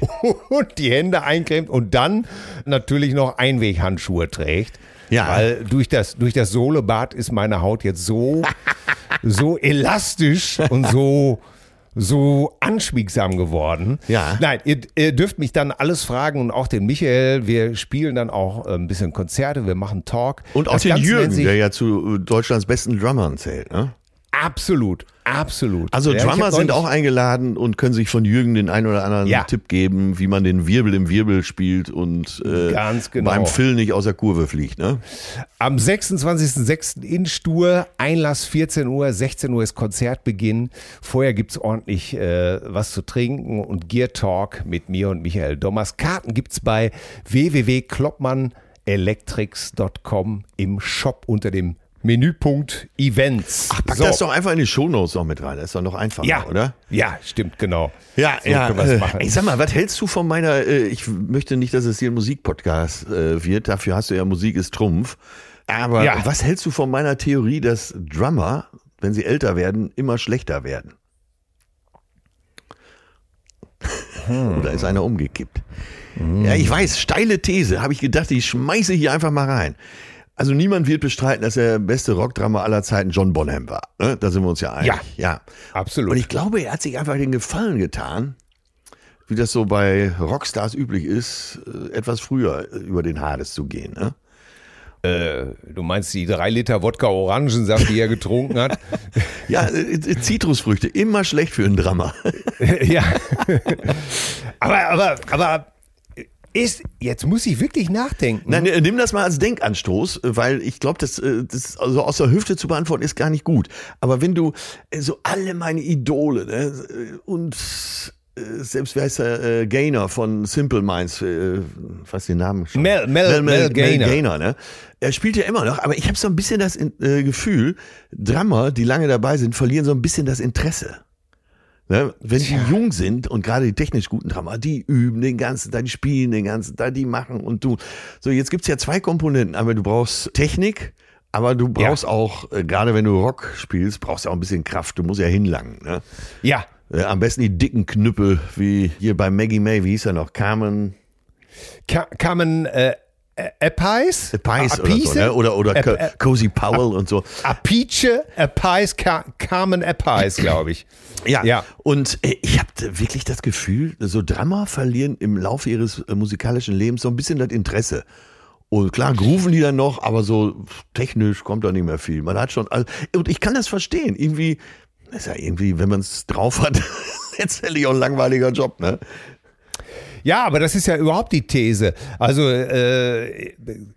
und die Hände eincremt und dann natürlich noch Einweghandschuhe trägt. Ja. Weil durch das, durch das Sohlebad ist meine Haut jetzt so, so elastisch und so, so anschmiegsam geworden. Ja. Nein, ihr, ihr dürft mich dann alles fragen und auch den Michael. Wir spielen dann auch äh, ein bisschen Konzerte, wir machen Talk. Und auch Das den Ganze Jürgen, der ja zu äh, Deutschlands besten Drummern zählt. Ne? Absolut, absolut. Also Ja, Drummer sind auch eingeladen und können sich von Jürgen den einen oder anderen Ja. Tipp geben, wie man den Wirbel im Wirbel spielt und äh, Ganz genau. beim Phil nicht aus der Kurve fliegt. Ne? Am 26.06. in Stur, Einlass 14 Uhr, 16 Uhr ist Konzertbeginn. Vorher gibt's ordentlich äh, was zu trinken und Gear Talk mit mir und Michael Dommers. Karten gibt's bei www.kloppmannelectrics.com im Shop unter dem Menüpunkt Events. Ach, pack So. das doch einfach in die Shownotes noch mit rein. Das ist doch noch einfacher, ja, oder? Ja, stimmt, genau. Ja, So ja. Äh, ich sag mal, was hältst du von meiner, äh, ich möchte nicht, dass es hier ein Musikpodcast äh, wird, dafür hast du ja Musik ist Trumpf. Aber Ja. was hältst du von meiner Theorie, dass Drummer, wenn sie älter werden, immer schlechter werden? Hm. Oder ist einer umgekippt? Ja, ich weiß, steile These, habe ich gedacht, ich schmeiße hier einfach mal rein. Also niemand wird bestreiten, dass der beste Rockdrummer aller Zeiten John Bonham war. Ne? Da sind wir uns ja einig. Ja. ja. Absolut. Und ich glaube, er hat sich einfach den Gefallen getan, wie das so bei Rockstars üblich ist, äh, etwas früher äh, über den Hades zu gehen. Ne? du meinst die drei Liter Wodka Orangensaft, die er getrunken hat? Ja, äh, äh, Zitrusfrüchte, immer schlecht für einen Drummer. ja. aber, aber, aber ist, jetzt muss ich wirklich nachdenken. Nein, äh, nimm das mal als Denkanstoß, weil ich glaube, das, äh, das also aus der Hüfte zu beantworten ist gar nicht gut. Aber wenn du äh, so alle meine Idole ne, äh, und selbst wie heißt der äh, Gainer von Simple Minds, äh, was den Namen schon. Mel- Mel- Mel Gaynor. ne? Er spielt ja immer noch, aber ich habe so ein bisschen das äh, Gefühl, Drummer, die lange dabei sind, verlieren so ein bisschen das Interesse. Ne? Wenn die jung sind und gerade die technisch guten Drama, die üben den ganzen Tag, die spielen den ganzen Tag, die machen und tun. So, jetzt gibt's ja zwei Komponenten. Aber du brauchst Technik, aber du brauchst auch, äh, gerade wenn du Rock spielst, brauchst du auch ein bisschen Kraft. Du musst ja hinlangen. Ne? Ja, Äh, am besten die dicken Knüppel, wie hier bei Maggie May, wie hieß er noch? Carmen Ka kamen äh, Appice? Pies oder so, ne? Oder, oder Ap- Co Ap- Cozy Powell und so. Apice, Appice, Carmen Appice, glaube ich. Ja, Ja. und äh, ich habe wirklich das Gefühl, so Drummer verlieren im Laufe ihres äh, musikalischen Lebens so ein bisschen das Interesse. Und klar, grooven die dann noch, aber so technisch kommt da nicht mehr viel. Man hat schon, also, und ich kann das verstehen. Irgendwie, ist ja irgendwie, wenn man es drauf hat, letztendlich auch ein langweiliger Job, ne? Ja, aber das ist ja überhaupt die These. Also, äh,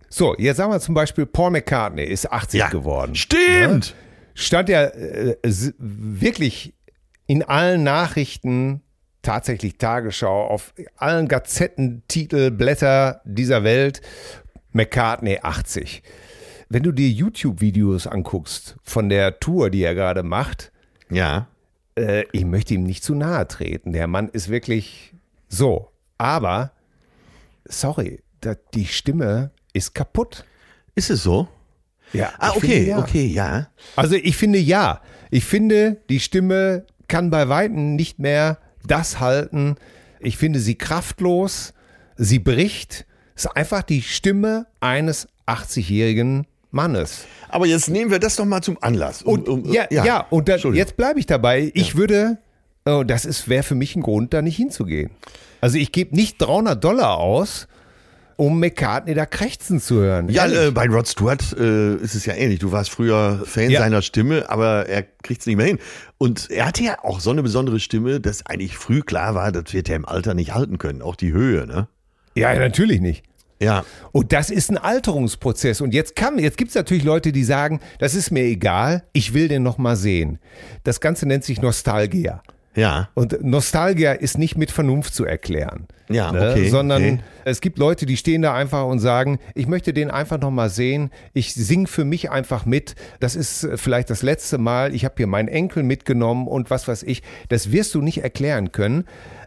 so, jetzt sagen wir zum Beispiel, Paul McCartney ist 80 geworden. Stimmt! Stand ja äh, wirklich in allen Nachrichten, tatsächlich Tagesschau, auf allen Gazetten, Titel, Blätter dieser Welt, McCartney 80. Wenn du dir YouTube-Videos anguckst von der Tour, die er gerade macht, Ja. äh, ich möchte ihm nicht zu nahe treten. Der Mann ist wirklich so. Aber, sorry, die Stimme ist kaputt. Ist es so? Ja. Ah, okay, finde, ja. okay, ja. Also ich finde ja. Ich finde, die Stimme kann bei Weitem nicht mehr das halten. Ich finde sie kraftlos. Sie bricht. Es ist einfach die Stimme eines 80-jährigen Mannes. Aber jetzt nehmen wir das doch mal zum Anlass. um- Und um- ja, ja, und da, jetzt bleibe ich dabei. Ich würde, oh, das wäre für mich ein Grund, da nicht hinzugehen. Also ich gebe nicht 300 Dollar aus, um McCartney da krächzen zu hören. Ja, äh, bei Rod Stewart äh, ist es ja ähnlich. Du warst früher Fan Ja. seiner Stimme, aber er kriegt es nicht mehr hin. Und er hatte ja auch so eine besondere Stimme, dass eigentlich früh klar war, das wird er im Alter nicht halten können. Auch die Höhe, ne? ja, natürlich nicht. Ja. Und das ist ein Alterungsprozess. Und jetzt kann, jetzt gibt es natürlich Leute, die sagen, das ist mir egal, ich will den noch mal sehen. Das Ganze nennt sich Nostalgia. Ja. Und Nostalgia ist nicht mit Vernunft zu erklären. Ja, ne? okay, Sondern okay. es gibt Leute, die stehen da einfach und sagen, ich möchte den einfach noch mal sehen. Ich sing für mich einfach mit. Das ist äh, vielleicht das letzte Mal. Ich habe hier meinen Enkel mitgenommen und was weiß ich. Das wirst du nicht erklären können.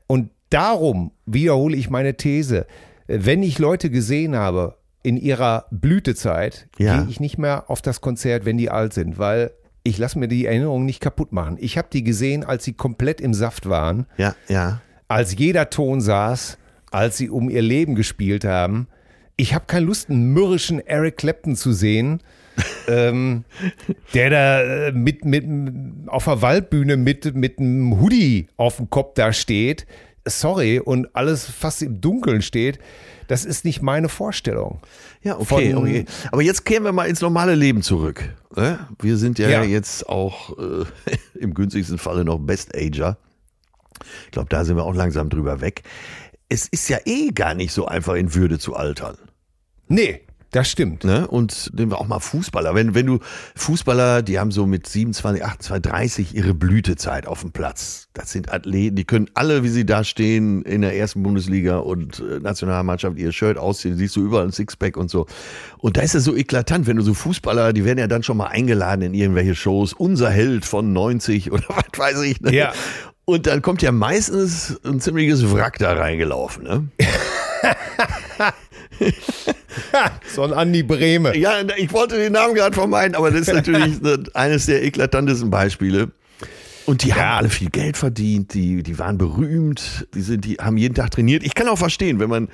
Und darum wiederhole ich meine These. Wenn ich Leute gesehen habe in ihrer Blütezeit, Ja. gehe ich nicht mehr auf das Konzert, wenn die alt sind, weil ich lasse mir die Erinnerung nicht kaputt machen. Ich habe die gesehen, als sie komplett im Saft waren Ja, ja. als jeder Ton saß, als sie um ihr Leben gespielt haben. Ich habe keine Lust, einen mürrischen Eric Clapton zu sehen, ähm, der da äh, mit, mit, auf der Waldbühne mit, mit einem Hoodie auf dem Kopf da steht. Sorry, und alles fast im Dunkeln steht. Das ist nicht meine Vorstellung. Ja, okay, Von- okay. Aber jetzt kehren wir mal ins normale Leben zurück. ne? Wir sind ja, Ja. jetzt auch äh, im günstigsten Falle noch Best Ager. Ich glaube, da sind wir auch langsam drüber weg. Es ist ja eh gar nicht so einfach in Würde zu altern. Nee, das stimmt. Ne? Und nehmen wir auch mal Fußballer. Wenn, wenn du Fußballer, die haben so mit 27, 28, 30 ihre Blütezeit auf dem Platz. Das sind Athleten, die können alle, wie sie da stehen, in der ersten Bundesliga und äh, Nationalmannschaft ihr Shirt ausziehen, siehst du überall ein Sixpack und so. Und da ist es so eklatant, wenn du so Fußballer, die werden ja dann schon mal eingeladen in irgendwelche Shows, unser Held von 90 oder was weiß ich. Ne? Ja. Und dann kommt ja meistens ein ziemliches Wrack da reingelaufen. Ne? So ein Andi Brehme. Ja, ich wollte den Namen gerade vermeiden, aber das ist natürlich eines der eklatantesten Beispiele. Und die haben alle viel Geld verdient, die, die waren berühmt, die, sind, die haben jeden Tag trainiert. Ich kann auch verstehen, wenn man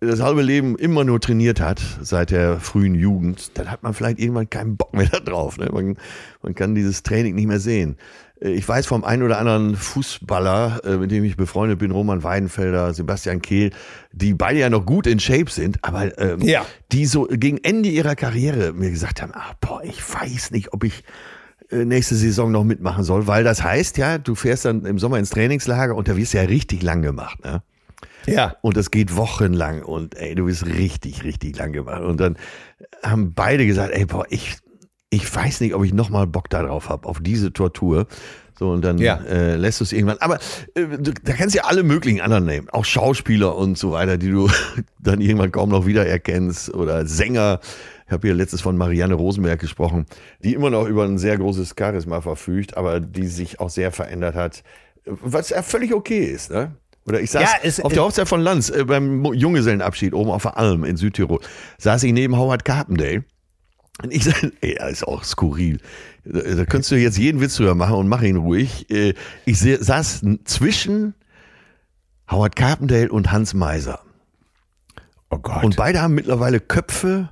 das halbe Leben immer nur trainiert hat, seit der frühen Jugend, dann hat man vielleicht irgendwann keinen Bock mehr da drauf. Ne? Man, man kann dieses Training nicht mehr sehen. Äh, Ich weiß vom einen oder anderen Fußballer, äh, mit dem ich befreundet bin, Roman Weidenfelder, Sebastian Kehl, die beide ja noch gut in Shape sind, aber ähm, Ja. die so gegen Ende ihrer Karriere mir gesagt haben, ah, boah, ich weiß nicht, ob ich äh, nächste Saison noch mitmachen soll, weil das heißt ja, du fährst dann im Sommer ins Trainingslager und da wirst du ja richtig lang gemacht, ne? Ja. Und das geht wochenlang und ey, du bist richtig, richtig lang gemacht. Und dann haben beide gesagt, ey, boah, ich, ich weiß nicht, ob ich nochmal Bock darauf habe, auf diese Tortur. So, und dann Ja. äh, lässt du es irgendwann. Aber äh, du, da kannst du ja alle möglichen anderen nehmen. Auch Schauspieler und so weiter, die du dann irgendwann kaum noch wiedererkennst. Oder Sänger. Ich habe hier letztes von Marianne Rosenberg gesprochen, die immer noch über ein sehr großes Charisma verfügt, aber die sich auch sehr verändert hat. was ja völlig okay ist, ne? Oder ich saß Ja, es- auf der Hochzeit von Lanz äh, beim Junggesellenabschied oben auf der Alm in Südtirol, saß ich neben Howard Carpendale. Und ich sag, ey, das ist auch skurril. Da, könntest du jetzt jeden Witz drüber machen und mach ihn ruhig. Äh, Ich saß zwischen Howard Carpendale und Hans Meiser. Oh Gott. Und beide haben mittlerweile Köpfe.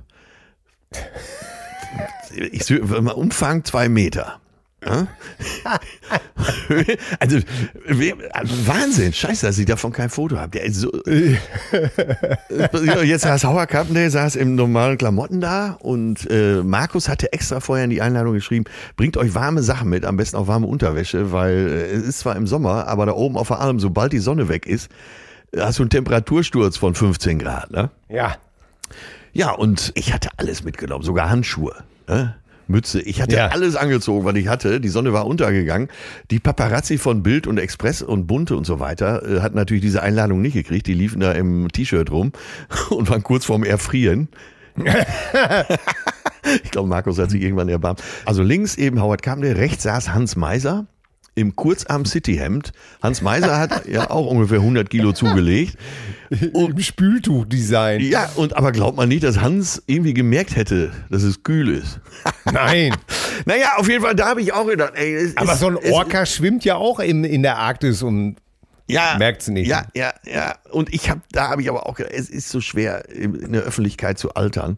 Ich mal Umfang zwei Meter. Also we- Wahnsinn, scheiße, dass ich davon kein Foto habe. Der ist so, Jetzt saß Howard Carpendale, saß im normalen Klamotten da und äh, Markus hatte extra vorher in die Einladung geschrieben, bringt euch warme Sachen mit, am besten auch warme Unterwäsche, weil äh, es ist zwar im Sommer, aber da oben auf der Alm, sobald die Sonne weg ist, hast du einen Temperatursturz von 15 Grad. Ne? ja. Ja, und ich hatte alles mitgenommen, sogar Handschuhe. Ne? Mütze. Ich hatte Ja. alles angezogen, was ich hatte. Die Sonne war untergegangen. Die Paparazzi von Bild und Express und Bunte und so weiter äh, hatten natürlich diese Einladung nicht gekriegt. Die liefen da im T-Shirt rum und waren kurz vorm Erfrieren. ich glaube, Markus hat sich irgendwann erbarmt. Also links eben Howard Carpendale, rechts saß Hans Meiser im Kurzarm Cityhemd. Hans Meiser hat ja auch ungefähr 100 Kilo zugelegt. Im Spültuchdesign. Ja, und aber glaubt man nicht, dass Hans irgendwie gemerkt hätte, dass es kühl ist. Nein. Naja, auf jeden Fall, da habe ich auch gedacht, ey, es Aber so ein es- Orca schwimmt ja auch in, in der Arktis und ja, merkt's nicht. Ja, ja, ja. Und ich habe, da habe ich aber auch gedacht, es ist so schwer, in der Öffentlichkeit zu altern.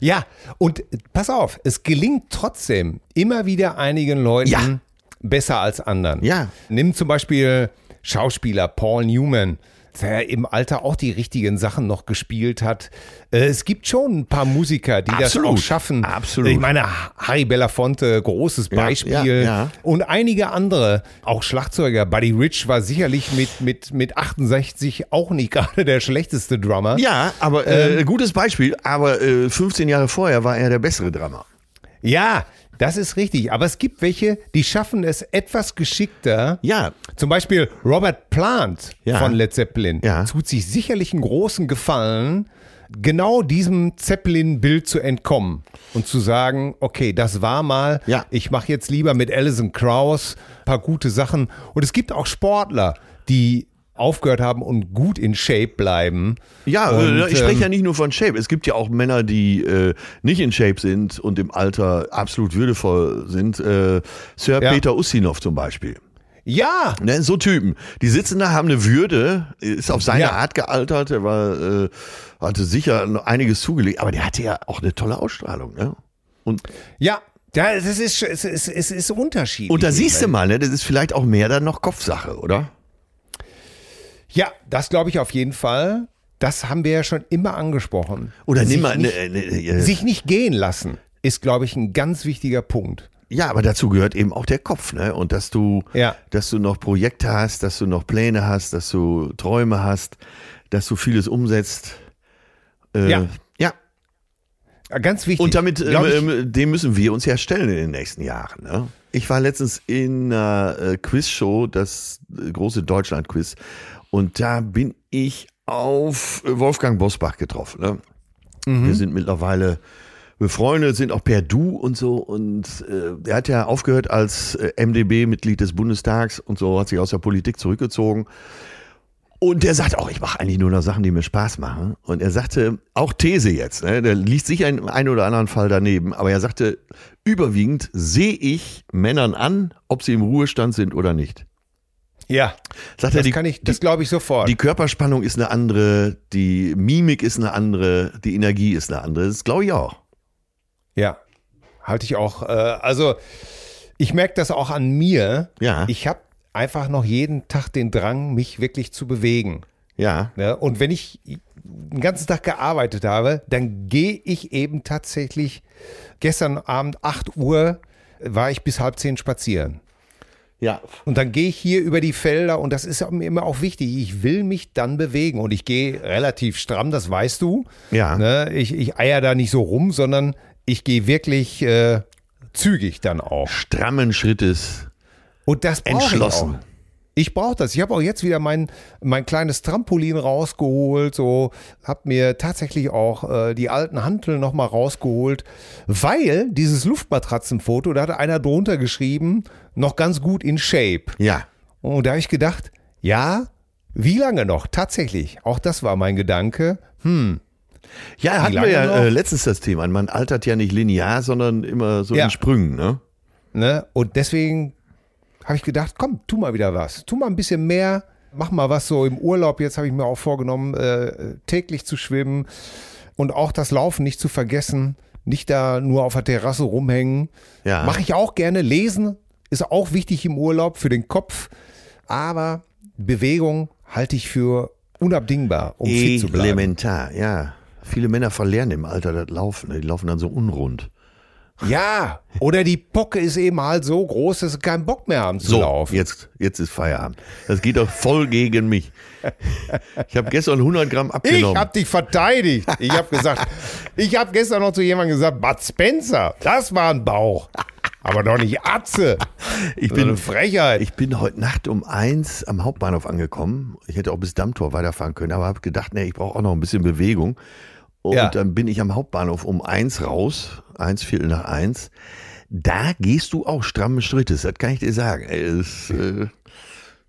Ja, und pass auf, es gelingt trotzdem immer wieder einigen Leuten Ja. Besser als anderen. Ja. Nimm zum Beispiel Schauspieler Paul Newman, der im Alter auch die richtigen Sachen noch gespielt hat. Äh, Es gibt schon ein paar Musiker, die das Absolut. auch schaffen. Absolut. Ich meine, Harry Belafonte, großes Ja, Beispiel. ja, ja. Und einige andere, auch Schlagzeuger. Buddy Rich war sicherlich mit, mit, mit 68 auch nicht gerade der schlechteste Drummer. Ja, aber äh, gutes Beispiel, aber äh, 15 Jahre vorher war er der bessere Drummer. Ja, das ist richtig. Aber es gibt welche, die schaffen es etwas geschickter. Ja, Zum Beispiel Robert Plant Ja. von Led Zeppelin Ja. tut sich sicherlich einen großen Gefallen, genau diesem Zeppelin-Bild zu entkommen und zu sagen, okay, das war mal, Ja. ich mache jetzt lieber mit Alison Krauss ein paar gute Sachen. Und es gibt auch Sportler, die aufgehört haben und gut in Shape bleiben. Ja, Und, äh, ich spreche ähm, ja nicht nur von Shape. Es gibt ja auch Männer, die äh, nicht in Shape sind und im Alter absolut würdevoll sind. Äh, Sir Ja. Peter Ustinov zum Beispiel. Ja, Ne, so Typen. Die sitzen da, haben eine Würde, ist auf seine Ja. Art gealtert, er war, äh, hatte sicher noch einiges zugelegt, aber der hatte ja auch eine tolle Ausstrahlung. Ne? Und, ja. Ja, es ist, es ist, es ist unterschiedlich. und da siehst du mal, ne, das ist vielleicht auch mehr dann noch Kopfsache, oder? Ja, das glaube ich auf jeden Fall. Das haben wir ja schon immer angesprochen. Oder sich mal, ne, nicht, ne, äh, sich nicht gehen lassen ist, glaube ich, ein ganz wichtiger Punkt. ja, aber dazu gehört eben auch der Kopf, ne? Und dass du, Ja. dass du noch Projekte hast, dass du noch Pläne hast, dass du Träume hast, dass du vieles umsetzt. Äh, Ja. ja. Ganz wichtig. Und damit, ich, ähm, dem müssen wir uns ja stellen in den nächsten Jahren. Ne? Ich war letztens in einer äh, Quizshow, das äh, große Deutschland-Quiz, und da bin ich auf Wolfgang Bosbach getroffen. Ne? Mhm. Wir sind mittlerweile befreundet, sind auch per Du und so. Und äh, er hat ja aufgehört als äh, MdB-Mitglied des Bundestags und so, hat sich aus der Politik zurückgezogen. Und der sagt auch, ich mache eigentlich nur noch Sachen, die mir Spaß machen. Und er sagte, auch These jetzt, ne, der liegt sicher in einem oder anderen Fall daneben, aber er sagte, überwiegend sehe ich Männern an, ob sie im Ruhestand sind oder nicht. Ja, Sagt er, das die, kann ich, das glaube ich sofort. die Körperspannung ist eine andere, die Mimik ist eine andere, die Energie ist eine andere. Das glaube ich auch. ja, halte ich auch. Äh, also ich merke das auch an mir. Ja. Ich habe einfach noch jeden Tag den Drang, mich wirklich zu bewegen. Ja. Ne? Und wenn ich den ganzen Tag gearbeitet habe, dann gehe ich eben tatsächlich, gestern Abend 8 Uhr war ich bis halb zehn spazieren. Ja. Und dann gehe ich hier über die Felder und das ist mir immer auch wichtig. Ich will mich dann bewegen und ich gehe relativ stramm, das weißt du. Ja. Ne? Ich, ich eier da nicht so rum, sondern ich gehe wirklich äh, zügig dann auch. Strammen Schrittes. Und das ich Entschlossen. auch. Ich brauche das. Ich habe auch jetzt wieder mein, mein kleines Trampolin rausgeholt, so habe mir tatsächlich auch äh, die alten Hanteln nochmal rausgeholt, weil dieses Luftmatratzenfoto, da hatte einer drunter geschrieben, noch ganz gut in Shape. Ja. Und da habe ich gedacht, ja, wie lange noch? Tatsächlich, auch das war mein Gedanke. Hm, Ja, hatten wir ja äh, letztens das Thema. Man altert ja nicht linear, sondern immer so Ja. in Sprüngen, ne? Ne? Und deswegen habe ich gedacht, komm, tu mal wieder was. Tu mal ein bisschen mehr. Mach mal was so im Urlaub. Jetzt habe ich mir auch vorgenommen, äh, täglich zu schwimmen und auch das Laufen nicht zu vergessen. Nicht da nur auf der Terrasse rumhängen. Ja. Mache ich auch gerne. Lesen ist auch wichtig im Urlaub für den Kopf. Aber Bewegung halte ich für unabdingbar, um fit zu bleiben. Elementar, ja. Viele Männer verlernen im Alter das Laufen. ne? Die laufen dann so unrund. Ja, oder die Pocke ist eben halt so groß, dass sie keinen Bock mehr haben zu So, laufen. jetzt, jetzt ist Feierabend. Das geht doch voll gegen mich. Ich habe gestern 100 Gramm Ich abgenommen. habe dich verteidigt. Ich habe gesagt, ich habe gestern noch zu jemandem gesagt, Bud Spencer, das war ein Bauch. Aber doch nicht Atze. ich So eine bin, Frechheit. ich bin heute Nacht um eins am Hauptbahnhof angekommen. Ich hätte auch bis Dammtor weiterfahren können, aber habe gedacht, nee, ich brauche auch noch ein bisschen Bewegung. Und Ja. dann bin ich am Hauptbahnhof um eins raus, eins Viertel nach eins. Da gehst du auch stramme Schrittes, das kann ich dir sagen. Es, äh,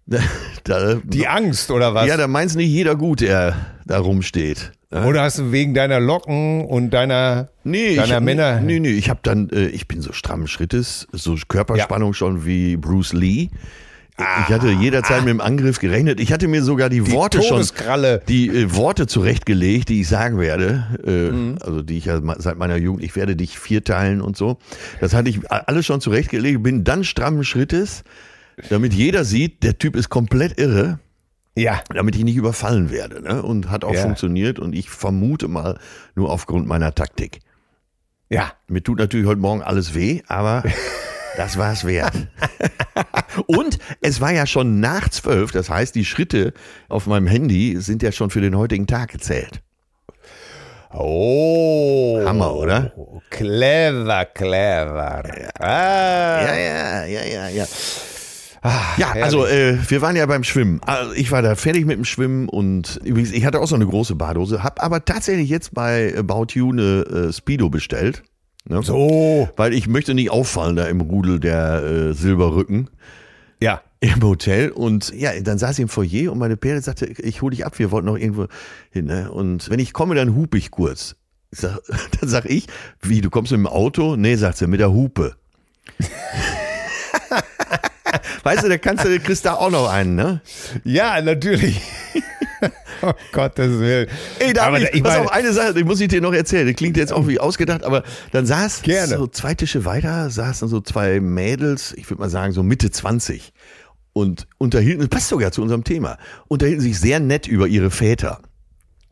da, Die Angst oder was? ja, da meint's nicht jeder gut, der da rumsteht. Oder hast du wegen deiner Locken und deiner, Nee, deiner ich, Männer. Nee, nee, ich habe dann, äh, ich bin so strammen Schrittes, so Körperspannung schon wie Bruce Lee. Ich hatte jederzeit mit dem Angriff gerechnet. Ich hatte mir sogar die, Worte schon, die äh, Worte zurechtgelegt, die ich sagen werde. Äh, Mhm. Also die ich ja seit meiner Jugend, ich werde dich vierteilen und so. Das hatte ich alles schon zurechtgelegt, bin dann strammen Schrittes, damit jeder sieht, der Typ ist komplett irre Ja. damit ich nicht überfallen werde. Ne? Und hat auch Ja. funktioniert und ich vermute mal nur aufgrund meiner Taktik. Ja. Mir tut natürlich heute Morgen alles weh, aber das war es wert. und es war ja schon nach zwölf, das heißt, die Schritte auf meinem Handy sind ja schon für den heutigen Tag gezählt. Oh. Hammer, oder? Clever, clever. Ah. Ja, ja, ja, ja, ja. Ah, Ja, herrlich. also äh, wir waren ja beim Schwimmen. Also, ich war da fertig mit dem Schwimmen und übrigens, ich hatte auch so eine große Badhose, habe aber tatsächlich jetzt bei About You eine äh, Speedo bestellt. Ne? So. Weil ich möchte nicht auffallen da im Rudel der äh, Silberrücken Ja. im Hotel. Und ja, dann saß ich im Foyer und meine Perle sagte, ich hole dich ab, wir wollten noch irgendwo hin. Ne? Und wenn ich komme, dann hupe ich kurz. Ich sag, dann sag ich, wie, du kommst mit dem Auto? Nee, sagt sie, mit der Hupe. weißt du, da kannst du, kriegst da auch noch einen, ne? Ja, natürlich. oh Gottes Willen. Ey, da Aber ich, ich pass auf, eine Sache, die muss ich dir noch erzählen. Die klingt jetzt auch wie ausgedacht, aber dann saß Gerne. so zwei Tische weiter, saßen so zwei Mädels, ich würde mal sagen so Mitte 20 und unterhielten, das passt sogar zu unserem Thema, unterhielten sich sehr nett über ihre Väter.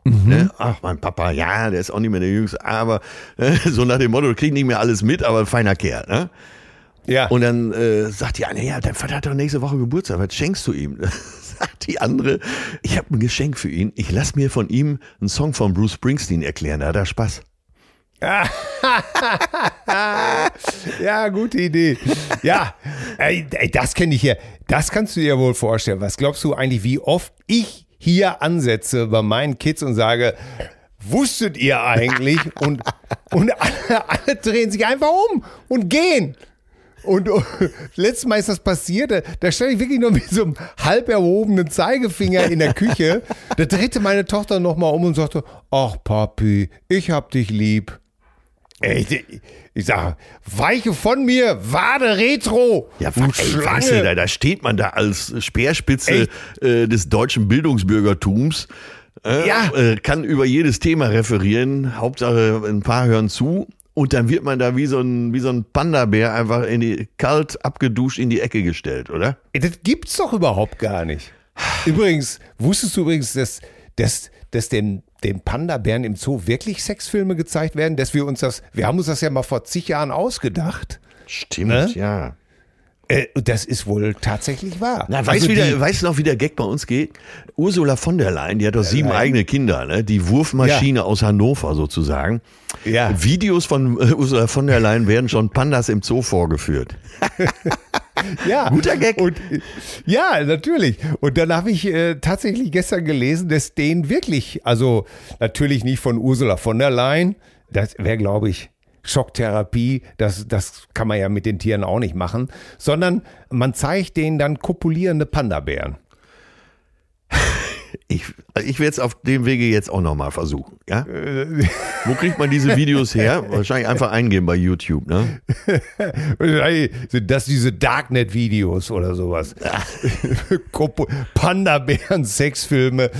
Ne? Ach, mein Papa, ja, der ist auch nicht mehr der Jüngste, aber äh, so nach dem Motto, du kriegst nicht mehr alles mit, aber ein feiner Kerl. Ne? Ja. Und dann äh, sagt die eine, ja, dein Vater hat doch nächste Woche Geburtstag, was schenkst du ihm? sagt die andere, ich habe ein Geschenk für ihn. Ich lass mir von ihm einen Song von Bruce Springsteen erklären, da hat er Spaß. Ja, gute Idee. Ja, ey, das kenne ich ja. Das kannst du dir wohl vorstellen. Was glaubst du eigentlich, wie oft ich hier ansetze bei meinen Kids und sage, wusstet ihr eigentlich? Und, und alle, alle drehen sich einfach um und gehen. Und, und letztes Mal ist das passiert, da, da stand ich wirklich nur mit so einem halb erhobenen Zeigefinger in der Küche. Da drehte meine Tochter nochmal um und sagte, ach Papi, ich hab dich lieb. Ich, ich sag, weiche von mir, Wade Retro. Ja, du du, da, da steht man da als Speerspitze äh, des deutschen Bildungsbürgertums. Äh, Ja. Äh, kann über jedes Thema referieren. Hauptsache, ein paar hören zu. Und dann wird man da wie so ein, wie so ein Panda-Bär einfach in die, kalt abgeduscht in die Ecke gestellt, oder? Das gibt's doch überhaupt gar nicht. Übrigens, wusstest du übrigens, dass, dass, dass den, den Panda-Bären im Zoo wirklich Sexfilme gezeigt werden? Dass wir uns das, wir haben uns das ja mal vor zig Jahren ausgedacht. Stimmt, Ne? ja. Äh, das ist wohl tatsächlich wahr. Na, weißt, Also wie der, die- weißt du noch, wie der Gag bei uns geht? Ursula von der Leyen, die hat doch sieben eigene Kinder, ne? Die Wurfmaschine aus Hannover sozusagen. Ja. Videos von äh, Ursula von der Leyen werden schon Pandas im Zoo vorgeführt. Ja. Guter Gag. Und, ja, natürlich. Und dann habe ich äh, tatsächlich gestern gelesen, dass den wirklich, also natürlich nicht von Ursula von der Leyen, das wäre, glaube ich, Schocktherapie, das, das kann man ja mit den Tieren auch nicht machen, sondern man zeigt denen dann kopulierende Panda-Bären. Ich, ich werde es auf dem Wege jetzt auch nochmal versuchen. Ja? Wo kriegt man diese Videos her? Wahrscheinlich einfach eingeben bei YouTube. Ne? Sind das diese Darknet-Videos oder sowas? Panda-Bären, Sexfilme.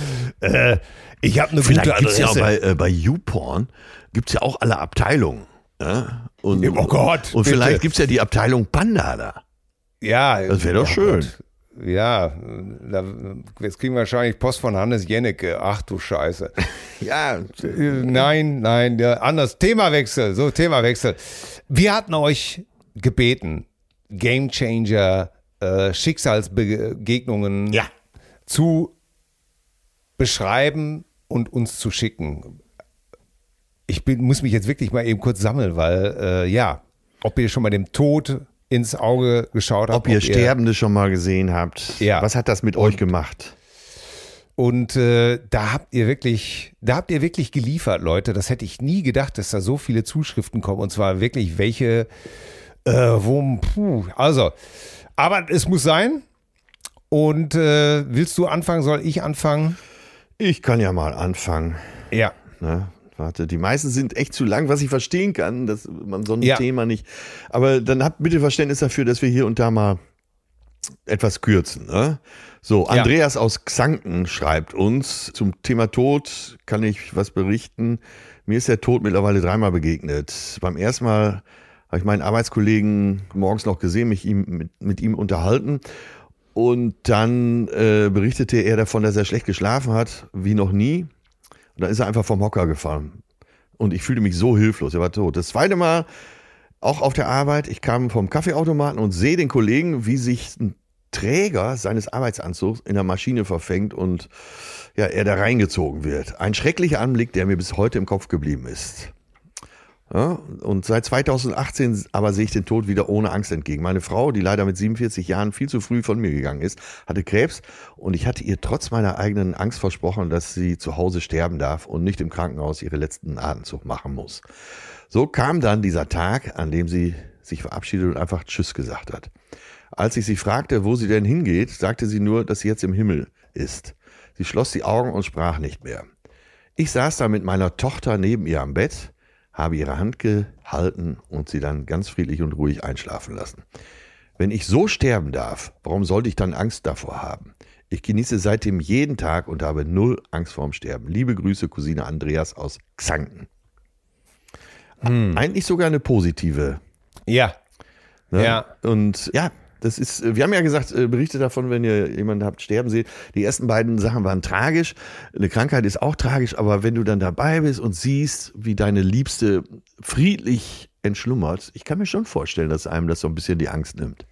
Äh, ich habe eine Vielleicht gute es ja auch Adresse. bei, äh, bei YouPorn gibt es ja auch alle Abteilungen. Ja? Und, Oh Gott, Und bitte. vielleicht gibt es ja die Abteilung Panda da. ja, Das wäre doch oh schön. Gott. Ja, da, jetzt kriegen wir wahrscheinlich Post von Hannes Jennecke. Ach du Scheiße. Ja, Nein, nein, ja, anders. Themawechsel, so Themawechsel. Wir hatten euch gebeten, Gamechanger, äh, Schicksalsbegegnungen ja. zu beschreiben und uns zu schicken. Ich bin, muss mich jetzt wirklich mal eben kurz sammeln, weil äh, ja, ob ihr schon mal dem Tod ins Auge geschaut habt, Ob ihr Sterbende schon mal gesehen habt. Ja. Was hat das mit euch gemacht? Und äh, da habt ihr wirklich, da habt ihr wirklich geliefert, Leute. Das hätte ich nie gedacht, dass da so viele Zuschriften kommen. Und zwar wirklich welche, äh, wo, puh, also, aber es muss sein. Und äh, willst du anfangen? Soll ich anfangen? Ich kann ja mal anfangen. Ja. Ne? Warte, die meisten sind echt zu lang, was ich verstehen kann, dass man so ein Ja. Thema nicht. Aber dann habt bitte Verständnis dafür, dass wir hier und da mal etwas kürzen. Ne? So, Ja. Andreas aus Xanten schreibt uns zum Thema Tod, kann ich was berichten. Mir ist der Tod mittlerweile dreimal begegnet. Beim ersten Mal habe ich meinen Arbeitskollegen morgens noch gesehen, mich ihm, mit, mit ihm unterhalten. Und dann äh, berichtete er davon, dass er schlecht geschlafen hat, wie noch nie. Und dann ist er einfach vom Hocker gefallen. Und ich fühlte mich so hilflos, er war tot. Das zweite Mal, auch auf der Arbeit, ich kam vom Kaffeeautomaten und sehe den Kollegen, wie sich ein Träger seines Arbeitsanzugs in der Maschine verfängt und ja, er da reingezogen wird. Ein schrecklicher Anblick, der mir bis heute im Kopf geblieben ist. Ja, und seit 2018 aber sehe ich den Tod wieder ohne Angst entgegen. Meine Frau, die leider mit 47 Jahren viel zu früh von mir gegangen ist, hatte Krebs und ich hatte ihr trotz meiner eigenen Angst versprochen, dass sie zu Hause sterben darf und nicht im Krankenhaus ihre letzten Atemzug machen muss. So kam dann dieser Tag, an dem sie sich verabschiedet und einfach Tschüss gesagt hat. Als ich sie fragte, wo sie denn hingeht, sagte sie nur, dass sie jetzt im Himmel ist. Sie schloss die Augen und sprach nicht mehr. Ich saß da mit meiner Tochter neben ihr am Bett, habe ihre Hand gehalten und sie dann ganz friedlich und ruhig einschlafen lassen. Wenn ich so sterben darf, warum sollte ich dann Angst davor haben? Ich genieße seitdem jeden Tag und habe null Angst vorm Sterben. Liebe Grüße, Cousine Andreas aus Xanten. Eigentlich sogar eine positive. Ja. Ne? Ja. Und ja, das ist, wir haben ja gesagt, äh, berichtet davon, wenn ihr jemanden habt sterben seht. Die ersten beiden Sachen waren tragisch. Eine Krankheit ist auch tragisch, aber wenn du dann dabei bist und siehst, wie deine Liebste friedlich entschlummert, ich kann mir schon vorstellen, dass einem das so ein bisschen die Angst nimmt.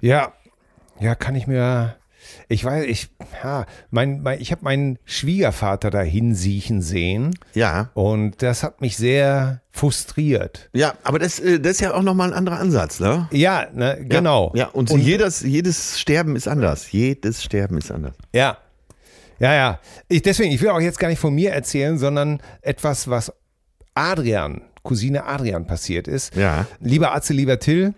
Ja, ja, kann ich mir. Ich weiß, ich, ja, mein, mein, ich habe meinen Schwiegervater da hinsiechen sehen Ja. und das hat mich sehr frustriert. Ja, aber das, äh, das ist ja auch nochmal ein anderer Ansatz, ne? Ja, ne, genau. Ja, und, jedes, jedes Sterben ist anders. Jedes Sterben ist anders. Ja. Ja, ja. Ich, deswegen, ich will auch jetzt gar nicht von mir erzählen, sondern etwas, was Adrian, Cousine Adrian passiert ist. Ja. Lieber Atze, lieber Till,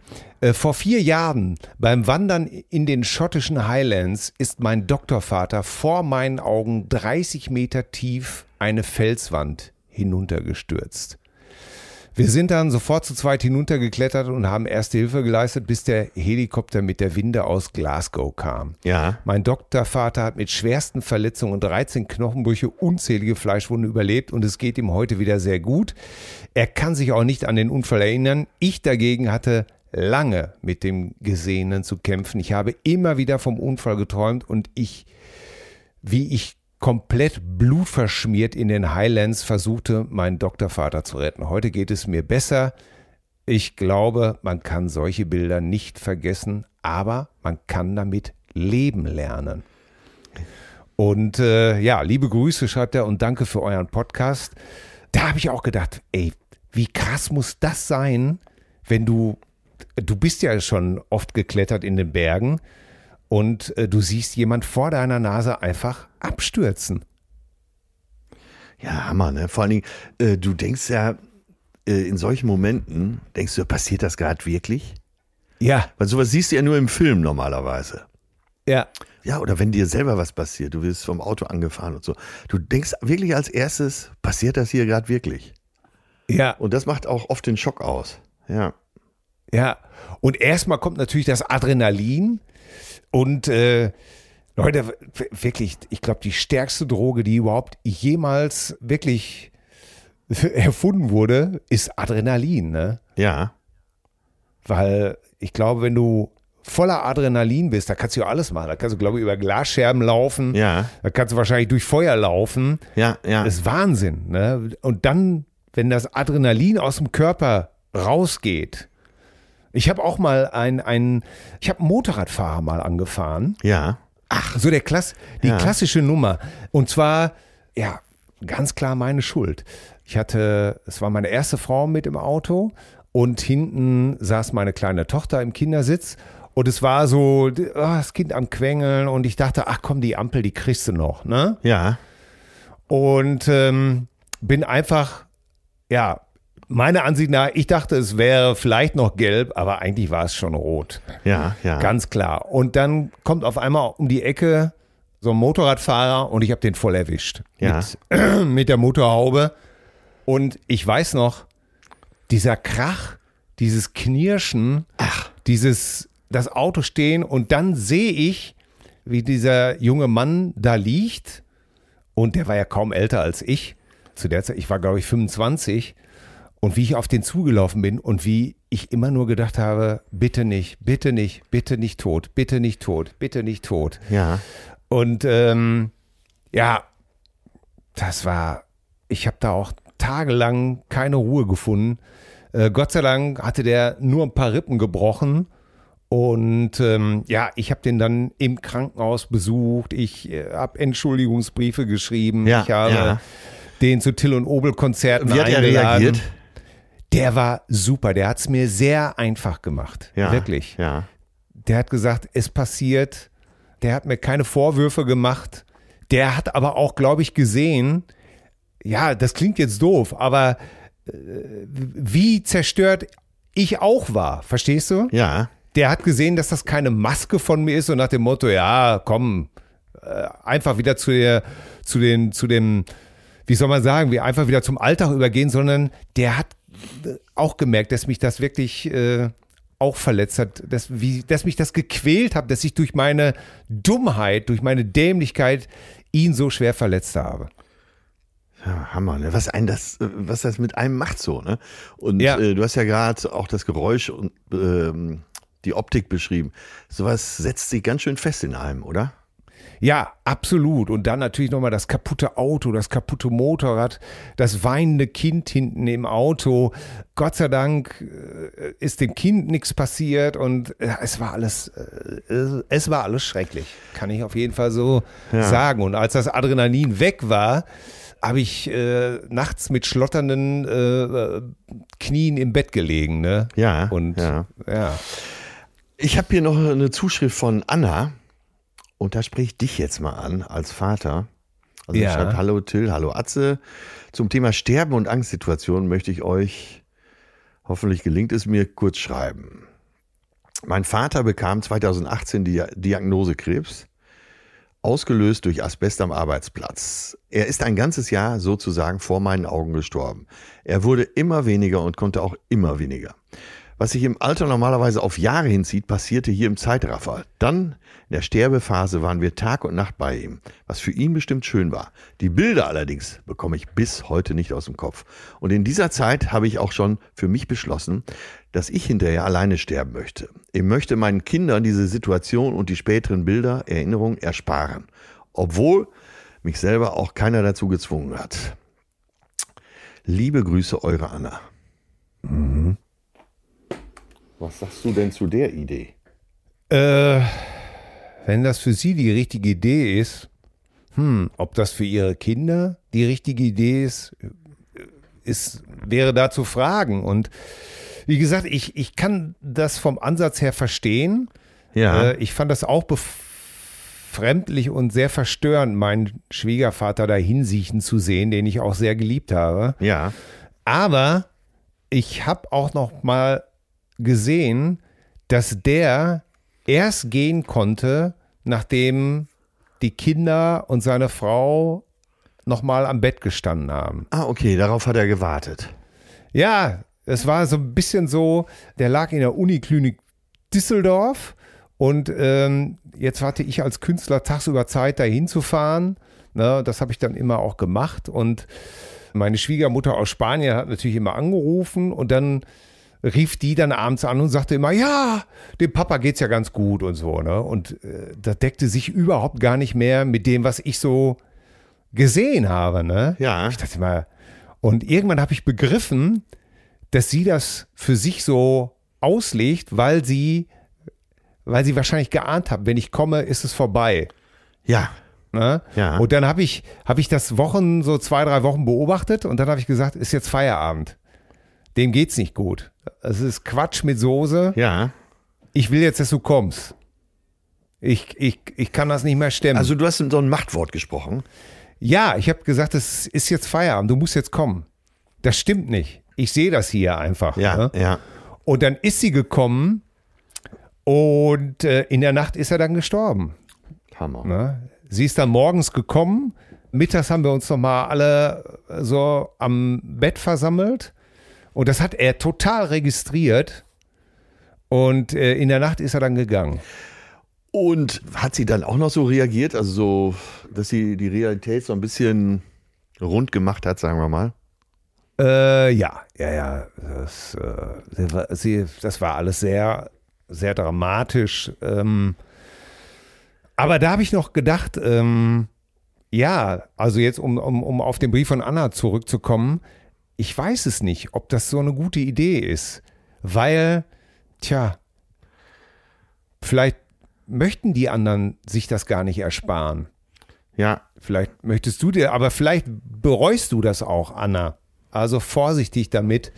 vor vier Jahren beim Wandern in den schottischen Highlands ist mein Doktorvater vor meinen Augen 30 Meter tief eine Felswand hinuntergestürzt. Wir sind dann sofort zu zweit hinuntergeklettert und haben erste Hilfe geleistet, bis der Helikopter mit der Winde aus Glasgow kam. Ja. Mein Doktorvater hat mit schwersten Verletzungen und 13 Knochenbrüche unzählige Fleischwunden überlebt und es geht ihm heute wieder sehr gut. Er kann sich auch nicht an den Unfall erinnern. Ich dagegen hatte lange mit dem Gesehenen zu kämpfen. Ich habe immer wieder vom Unfall geträumt und ich, wie ich komplett blutverschmiert in den Highlands versuchte, meinen Doktorvater zu retten. Heute geht es mir besser. Ich glaube, man kann solche Bilder nicht vergessen, aber man kann damit leben lernen. Und äh, ja, liebe Grüße, schreibt er, und danke für euren Podcast. Da habe ich auch gedacht, ey, wie krass muss das sein, wenn du, du bist ja schon oft geklettert in den Bergen und äh, du siehst jemand vor deiner Nase einfach abstürzen. Ja, Hammer, ne? Vor allen Dingen, äh, du denkst ja, äh, in solchen Momenten denkst du, passiert das gerade wirklich? Ja, Weil sowas siehst du ja nur im Film normalerweise. ja. Ja, oder wenn dir selber was passiert, du wirst vom Auto angefahren und so. Du denkst wirklich als erstes, passiert das hier gerade wirklich? Ja, Und das macht auch oft den Schock aus. Ja. Ja. Und erstmal kommt natürlich das Adrenalin und äh, Leute, wirklich, ich glaube, die stärkste Droge, die überhaupt jemals wirklich erfunden wurde, ist Adrenalin, ne? Ja. Weil ich glaube, wenn du voller Adrenalin bist, da kannst du ja alles machen. Da kannst du, glaube ich, über Glasscherben laufen. Ja. Da kannst du wahrscheinlich durch Feuer laufen. Ja, ja. Das ist Wahnsinn. Ne? Und dann, wenn das Adrenalin aus dem Körper rausgeht. Ich habe auch mal ein, ein ich habe einen Motorradfahrer mal angefahren. ja. So der Klass, die Ja. klassische Nummer. Und zwar, ja, ganz klar meine Schuld. Ich hatte, es war meine erste Frau mit im Auto und hinten saß meine kleine Tochter im Kindersitz. Und es war so, oh, das Kind am Quengeln und ich dachte, ach komm, die Ampel, die kriegst du noch, ne? Ja. Und ähm, bin einfach, ja, meiner Ansicht nach, ich dachte, es wäre vielleicht noch gelb, aber eigentlich war es schon rot. Ja, ja. Ganz klar. Und dann kommt auf einmal um die Ecke so ein Motorradfahrer und ich habe den voll erwischt. Ja. Mit, mit der Motorhaube. Und ich weiß noch, dieser Krach, dieses Knirschen, dieses, das Auto stehen und dann sehe ich, wie dieser junge Mann da liegt und der war ja kaum älter als ich. Zu der Zeit, ich war glaube ich 25 und wie ich auf den zugelaufen bin und wie ich immer nur gedacht habe, bitte nicht, bitte nicht, bitte nicht tot, bitte nicht tot, bitte nicht tot. Ja. Und ähm, ja, das war, ich habe da auch tagelang keine Ruhe gefunden. Äh, Gott sei Dank hatte der nur ein paar Rippen gebrochen. Und ähm, ja, ich habe den dann im Krankenhaus besucht. Ich äh, habe Entschuldigungsbriefe geschrieben. Ja, ich habe ja. den zu Till und Obel Konzerten Wie hat er eingeladen. reagiert? Der war super. Der hat es mir sehr einfach gemacht. Ja. Wirklich Ja. der hat gesagt, es passiert. Der hat mir keine Vorwürfe gemacht. Der hat aber auch, glaube ich, gesehen, ja, das klingt jetzt doof, aber äh, wie zerstört ich auch war, verstehst du? Ja. Der hat gesehen, dass das keine Maske von mir ist und nach dem Motto, ja, komm, äh, einfach wieder zu der, zu den, zu dem, wie soll man sagen, wir einfach wieder zum Alltag übergehen, sondern der hat äh, auch gemerkt, dass mich das wirklich äh, auch verletzt hat, dass, wie, dass mich das gequält hat, dass ich durch meine Dummheit, durch meine Dämlichkeit ihn so schwer verletzt habe. Ja, Hammer, ne? Was ein das, äh, was das mit einem macht so, ne? Und Ja. äh, du hast ja gerade auch das Geräusch und ähm, die Optik beschrieben. Sowas setzt sich ganz schön fest in einem, oder? Ja, absolut. Und dann natürlich nochmal das kaputte Auto, das kaputte Motorrad, das weinende Kind hinten im Auto. Gott sei Dank äh, ist dem Kind nichts passiert und äh, es war alles, äh, es war alles schrecklich. Kann ich auf jeden Fall so Ja. sagen. Und als das Adrenalin weg war, habe ich äh, nachts mit schlotternden äh, äh, Knien im Bett gelegen. Ne? Ja, Und ja. ja. Ich habe hier noch eine Zuschrift von Anna und da spreche ich dich jetzt mal an als Vater. Also Ja. ja. schreibt Hallo Till, hallo Atze. Zum Thema Sterben und Angstsituationen möchte ich euch, hoffentlich gelingt es mir, kurz schreiben. Mein Vater bekam 2018 die Diagnose Krebs, ausgelöst durch Asbest am Arbeitsplatz. Er ist ein ganzes Jahr sozusagen vor meinen Augen gestorben. Er wurde immer weniger und konnte auch immer weniger. Was sich im Alter normalerweise auf Jahre hinzieht, passierte hier im Zeitraffer. Dann, in der Sterbephase, waren wir Tag und Nacht bei ihm, was für ihn bestimmt schön war. Die Bilder allerdings bekomme ich bis heute nicht aus dem Kopf. Und in dieser Zeit habe ich auch schon für mich beschlossen, dass ich hinterher alleine sterben möchte. Ich möchte meinen Kindern diese Situation und die späteren Bilder, Erinnerungen ersparen. Obwohl mich selber auch keiner dazu gezwungen hat. Liebe Grüße, eure Anna. Was sagst du denn zu der Idee? Äh, wenn das für Sie die richtige Idee ist, hm, ob das für Ihre Kinder die richtige Idee ist, ist wäre da zu fragen. Und wie gesagt, ich, ich kann das vom Ansatz her verstehen. Ja. Äh, ich fand das auch befremdlich und sehr verstörend, meinen Schwiegervater da hinsiechen zu sehen, den ich auch sehr geliebt habe. ja. Aber ich habe auch noch mal gesehen, dass der erst gehen konnte, nachdem die Kinder und seine Frau noch mal am Bett gestanden haben. Ah, okay, darauf hat er gewartet. Ja, es war so ein bisschen so, der lag in der Uniklinik Düsseldorf und ähm, jetzt hatte ich als Künstler tagsüber Zeit, da hinzufahren. Ne, das habe ich dann immer auch gemacht und meine Schwiegermutter aus Spanien hat natürlich immer angerufen und dann rief die dann abends an und sagte immer, ja, dem Papa geht's ja ganz gut und so, ne? Und äh, das deckte sich überhaupt gar nicht mehr mit dem, was ich so gesehen habe, ne? Ja. Ich dachte mal, und irgendwann habe ich begriffen, dass sie das für sich so auslegt, weil sie, weil sie wahrscheinlich geahnt hat, wenn ich komme, ist es vorbei. Ja. Ne? Ja. Und dann habe ich, hab ich das Wochen, so zwei, drei Wochen beobachtet und dann habe ich gesagt, ist jetzt Feierabend. Dem geht's nicht gut. Es ist Quatsch mit Soße. Ja. Ich will jetzt, dass du kommst. Ich, ich, ich kann das nicht mehr stemmen. Also du hast so ein Machtwort gesprochen. ja, ich habe gesagt, es ist jetzt Feierabend, du musst jetzt kommen. Das stimmt nicht. Ich sehe das hier einfach. Ja, ne? ja. Und dann ist sie gekommen und äh, in der Nacht ist er dann gestorben. Hammer. Ne? Sie ist dann morgens gekommen. Mittags haben wir uns noch mal alle so am Bett versammelt. Und das hat er total registriert. Und äh, in der Nacht ist er dann gegangen. Und hat sie dann auch noch so reagiert, also so, dass sie die Realität so ein bisschen rund gemacht hat, sagen wir mal? Äh, ja, ja, ja. Das, äh, sie das war alles sehr, sehr dramatisch. Ähm, aber da habe ich noch gedacht, ähm, ja, also jetzt, um, um, um auf den Brief von Anna zurückzukommen, ich weiß es nicht, ob das so eine gute Idee ist. Weil, tja, vielleicht möchten die anderen sich das gar nicht ersparen. Ja. Vielleicht möchtest du dir, aber vielleicht bereust du das auch, Anna. Also vorsichtig damit.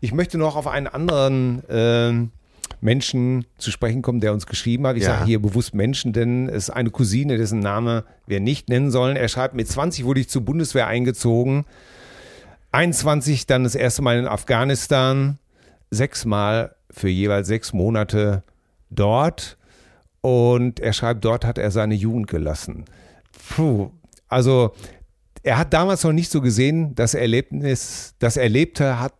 Ich möchte noch auf einen anderen ähm, Menschen zu sprechen kommen, der uns geschrieben hat. Ich Ja. sage hier bewusst Menschen, denn es ist eine Cousine, dessen Name wir nicht nennen sollen. Er schreibt, mit 20 wurde ich zur Bundeswehr eingezogen. 21 dann das erste Mal in Afghanistan. Sechsmal für jeweils sechs Monate dort. Und er schreibt, dort hat er seine Jugend gelassen. Puh, also er hat damals noch nicht so gesehen, das Erlebnis, das Erlebte hat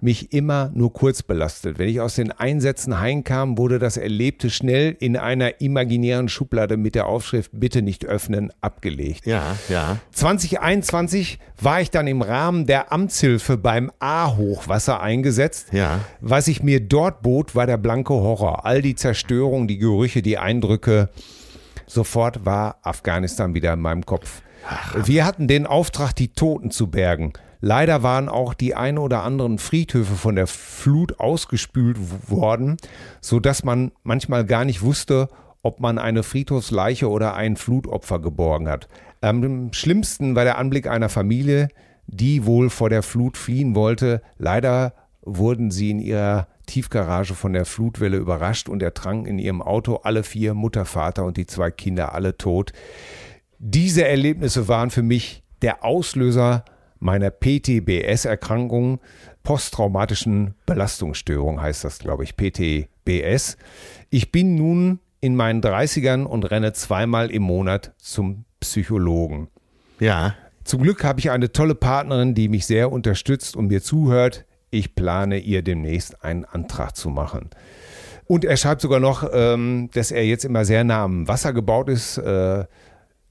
mich immer nur kurz belastet. Wenn ich aus den Einsätzen heimkam, wurde das Erlebte schnell in einer imaginären Schublade mit der Aufschrift Bitte nicht öffnen abgelegt. Ja, ja. 2021 war ich dann im Rahmen der Amtshilfe beim A-Hochwasser eingesetzt. Ja. Was ich mir dort bot, war der blanke Horror. All die Zerstörung, die Gerüche, die Eindrücke. Sofort war Afghanistan wieder in meinem Kopf. Wir hatten den Auftrag, die Toten zu bergen. Leider waren auch die ein oder anderen Friedhöfe von der Flut ausgespült worden, so dass man manchmal gar nicht wusste, ob man eine Friedhofsleiche oder ein Flutopfer geborgen hat. Am schlimmsten war der Anblick einer Familie, die wohl vor der Flut fliehen wollte. Leider wurden sie in ihrer Tiefgarage von der Flutwelle überrascht und ertranken in ihrem Auto alle vier, Mutter, Vater und die zwei Kinder alle tot. Diese Erlebnisse waren für mich der Auslöser meiner PTBS-Erkrankung, posttraumatischen Belastungsstörung heißt das, glaube ich, PTBS. Ich bin nun in meinen 30ern und renne zweimal im Monat zum Psychologen. Ja. Zum Glück habe ich eine tolle Partnerin, die mich sehr unterstützt und mir zuhört. Ich plane ihr demnächst einen Antrag zu machen. Und er schreibt sogar noch, ähm, dass er jetzt immer sehr nah am Wasser gebaut ist, äh,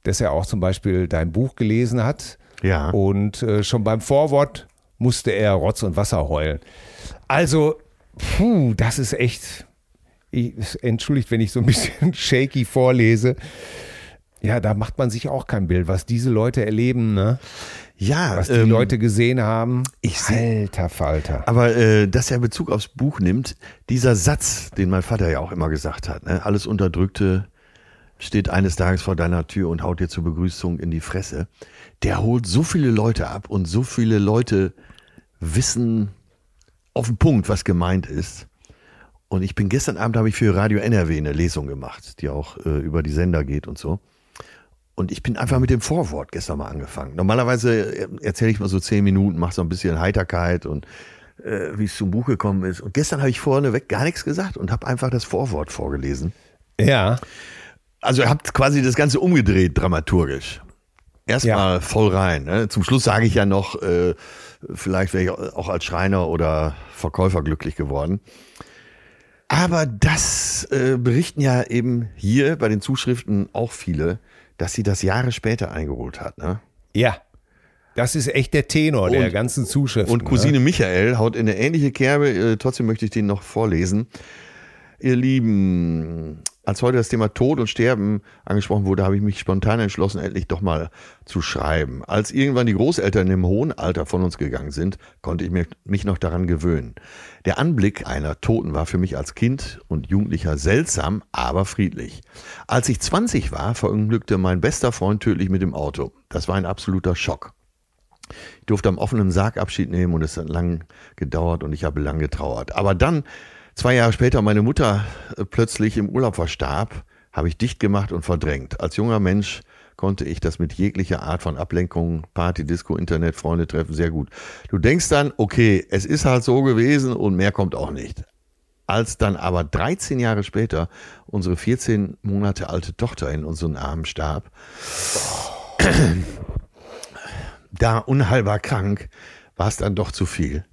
dass er auch zum Beispiel dein Buch gelesen hat. Ja. Und äh, schon beim Vorwort musste er Rotz und Wasser heulen. Also, puh, das ist echt. Ich, entschuldigt, wenn ich so ein bisschen shaky vorlese. Ja, da macht man sich auch kein Bild, was diese Leute erleben, ne? Ja, Was die ähm, Leute gesehen haben. ich seh- Alter Falter. Aber äh, dass er Bezug aufs Buch nimmt, dieser Satz, den mein Vater ja auch immer gesagt hat, ne? alles Unterdrückte steht eines Tages vor deiner Tür und haut dir zur Begrüßung in die Fresse, der holt so viele Leute ab und so viele Leute wissen auf den Punkt, was gemeint ist. Und ich bin gestern Abend, habe ich für Radio NRW eine Lesung gemacht, die auch äh, über die Sender geht und so. Und ich bin einfach mit dem Vorwort gestern mal angefangen. Normalerweise äh, erzähle ich mal so zehn Minuten, mache so ein bisschen Heiterkeit und äh, wie es zum Buch gekommen ist. Und gestern habe ich vorneweg gar nichts gesagt und habe einfach das Vorwort vorgelesen. Ja. Also ihr habt quasi das Ganze umgedreht dramaturgisch. Erstmal Ja. voll rein. Ne? Zum Schluss sage ich ja noch, äh, vielleicht wäre ich auch als Schreiner oder Verkäufer glücklich geworden. Aber das äh, berichten ja eben hier bei den Zuschriften auch viele, dass sie das Jahre später eingeholt hat. Ne? Ja. Das ist echt der Tenor der Und- ganzen Zuschriften. Und Cousine Ne? Michael haut in eine ähnliche Kerbe, äh, trotzdem möchte ich den noch vorlesen. Ihr Lieben, als heute das Thema Tod und Sterben angesprochen wurde, habe ich mich spontan entschlossen, endlich doch mal zu schreiben. Als irgendwann die Großeltern im hohen Alter von uns gegangen sind, konnte ich mich noch daran gewöhnen. Der Anblick einer Toten war für mich als Kind und Jugendlicher seltsam, aber friedlich. Als ich 20 war, verunglückte mein bester Freund tödlich mit dem Auto. Das war ein absoluter Schock. Ich durfte am offenen Sarg Abschied nehmen und es hat lang gedauert und ich habe lang getrauert. Aber dann, zwei Jahre später, meine Mutter äh, plötzlich im Urlaub verstarb, habe ich dicht gemacht und verdrängt. Als junger Mensch konnte ich das mit jeglicher Art von Ablenkung, Party, Disco, Internet, Freunde treffen, sehr gut. Du denkst dann, okay, es ist halt so gewesen und mehr kommt auch nicht. Als dann aber 13 Jahre später unsere 14 Monate alte Tochter in unseren Armen starb, da unheilbar krank, war es dann doch zu viel.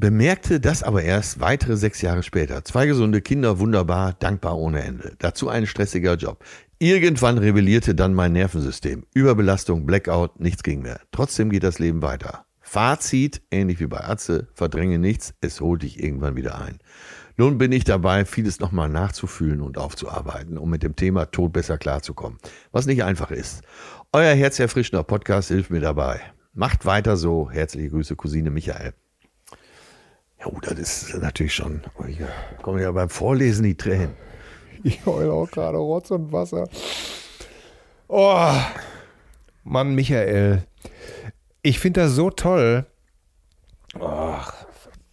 Bemerkte das aber erst weitere sechs Jahre später. Zwei gesunde Kinder, wunderbar, dankbar ohne Ende. Dazu ein stressiger Job. Irgendwann rebellierte dann mein Nervensystem. Überbelastung, Blackout, nichts ging mehr. Trotzdem geht das Leben weiter. Fazit, ähnlich wie bei Atze, verdränge nichts, es holt dich irgendwann wieder ein. Nun bin ich dabei, vieles nochmal nachzufühlen und aufzuarbeiten, um mit dem Thema Tod besser klarzukommen. Was nicht einfach ist. Euer herzerfrischender Podcast hilft mir dabei. Macht weiter so. Herzliche Grüße, Cousine Michael. Ja, oh, das ist natürlich schon. Oh, hier kommen ja beim Vorlesen die Tränen. Ich heule auch gerade Rotz und Wasser. Oh, Mann, Michael. Ich finde das so toll. Ach,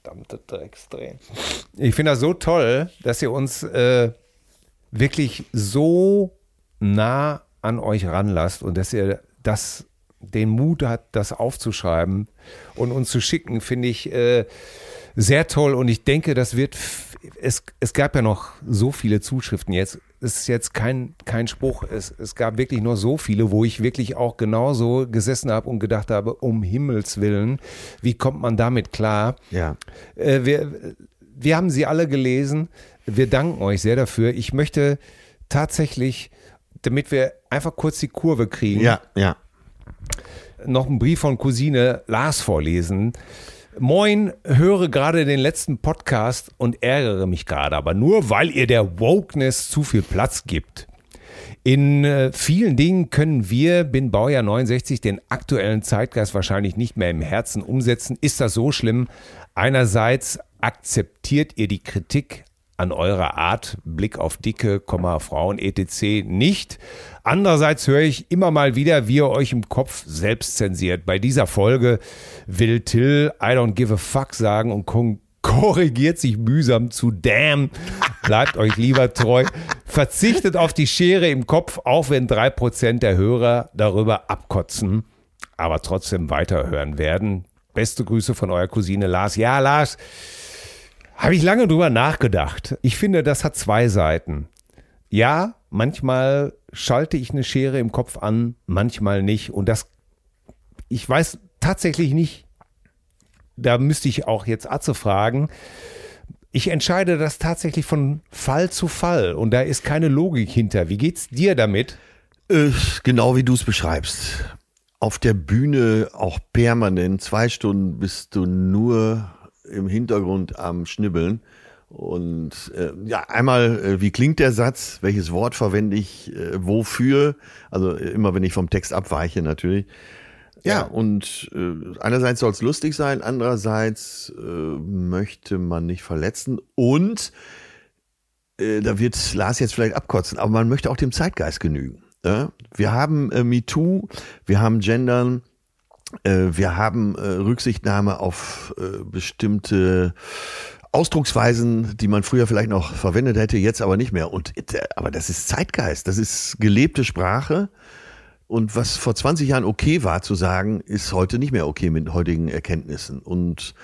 verdammte Drecksdrehen. Ich finde das so toll, dass ihr uns äh, wirklich so nah an euch ranlasst und dass ihr das den Mut hat, das aufzuschreiben und uns zu schicken, finde ich äh, sehr toll. Und ich denke, das wird. Es, es gab ja noch so viele Zuschriften jetzt. Es ist jetzt kein, kein Spruch. Es, es gab wirklich nur so viele, wo ich wirklich auch genauso gesessen habe und gedacht habe, um Himmels Willen, wie kommt man damit klar? Ja. Äh, wir, wir haben sie alle gelesen. Wir danken euch sehr dafür. Ich möchte tatsächlich, damit wir einfach kurz die Kurve kriegen, Ja, ja. noch einen Brief von Cousine Lars vorlesen. Moin, höre gerade den letzten Podcast und ärgere mich gerade, aber nur weil ihr der Wokeness zu viel Platz gibt. In äh, vielen Dingen können wir, bin Baujahr 69, den aktuellen Zeitgeist wahrscheinlich nicht mehr im Herzen umsetzen. Ist das so schlimm? Einerseits akzeptiert ihr die Kritik an eurer Art, Blick auf Dicke, Komma, Frauen, etc. nicht. Andererseits höre ich immer mal wieder, wie ihr euch im Kopf selbst zensiert. Bei dieser Folge will Till I don't give a fuck sagen und korrigiert sich mühsam zu damn. Bleibt euch lieber treu. Verzichtet auf die Schere im Kopf, auch wenn drei Prozent der Hörer darüber abkotzen, aber trotzdem weiterhören werden. Beste Grüße von eurer Cousine Lars. Ja, Lars, habe ich lange drüber nachgedacht. Ich finde, das hat zwei Seiten. Ja, manchmal schalte ich eine Schere im Kopf an, manchmal nicht. Und das, ich weiß tatsächlich nicht, da müsste ich auch jetzt Atze fragen. Ich entscheide das tatsächlich von Fall zu Fall und da ist keine Logik hinter. Wie geht's dir damit? Äh, genau wie du es beschreibst. Auf der Bühne auch permanent, zwei Stunden bist du nur im Hintergrund am Schnibbeln. Und äh, ja, einmal, äh, wie klingt der Satz? Welches Wort verwende ich äh, wofür? Also äh, immer, wenn ich vom Text abweiche, natürlich. Ja, und äh, einerseits soll es lustig sein, andererseits äh, möchte man nicht verletzen und äh, da wird Lars jetzt vielleicht abkotzen, aber man möchte auch dem Zeitgeist genügen. Ja? Wir haben äh, MeToo, wir haben Gendern, wir haben äh, Rücksichtnahme auf äh, bestimmte Ausdrucksweisen, die man früher vielleicht noch verwendet hätte, jetzt aber nicht mehr. Und äh, aber das ist Zeitgeist, das ist gelebte Sprache. Und was vor 20 Jahren okay war zu sagen, ist heute nicht mehr okay mit heutigen Erkenntnissen. Und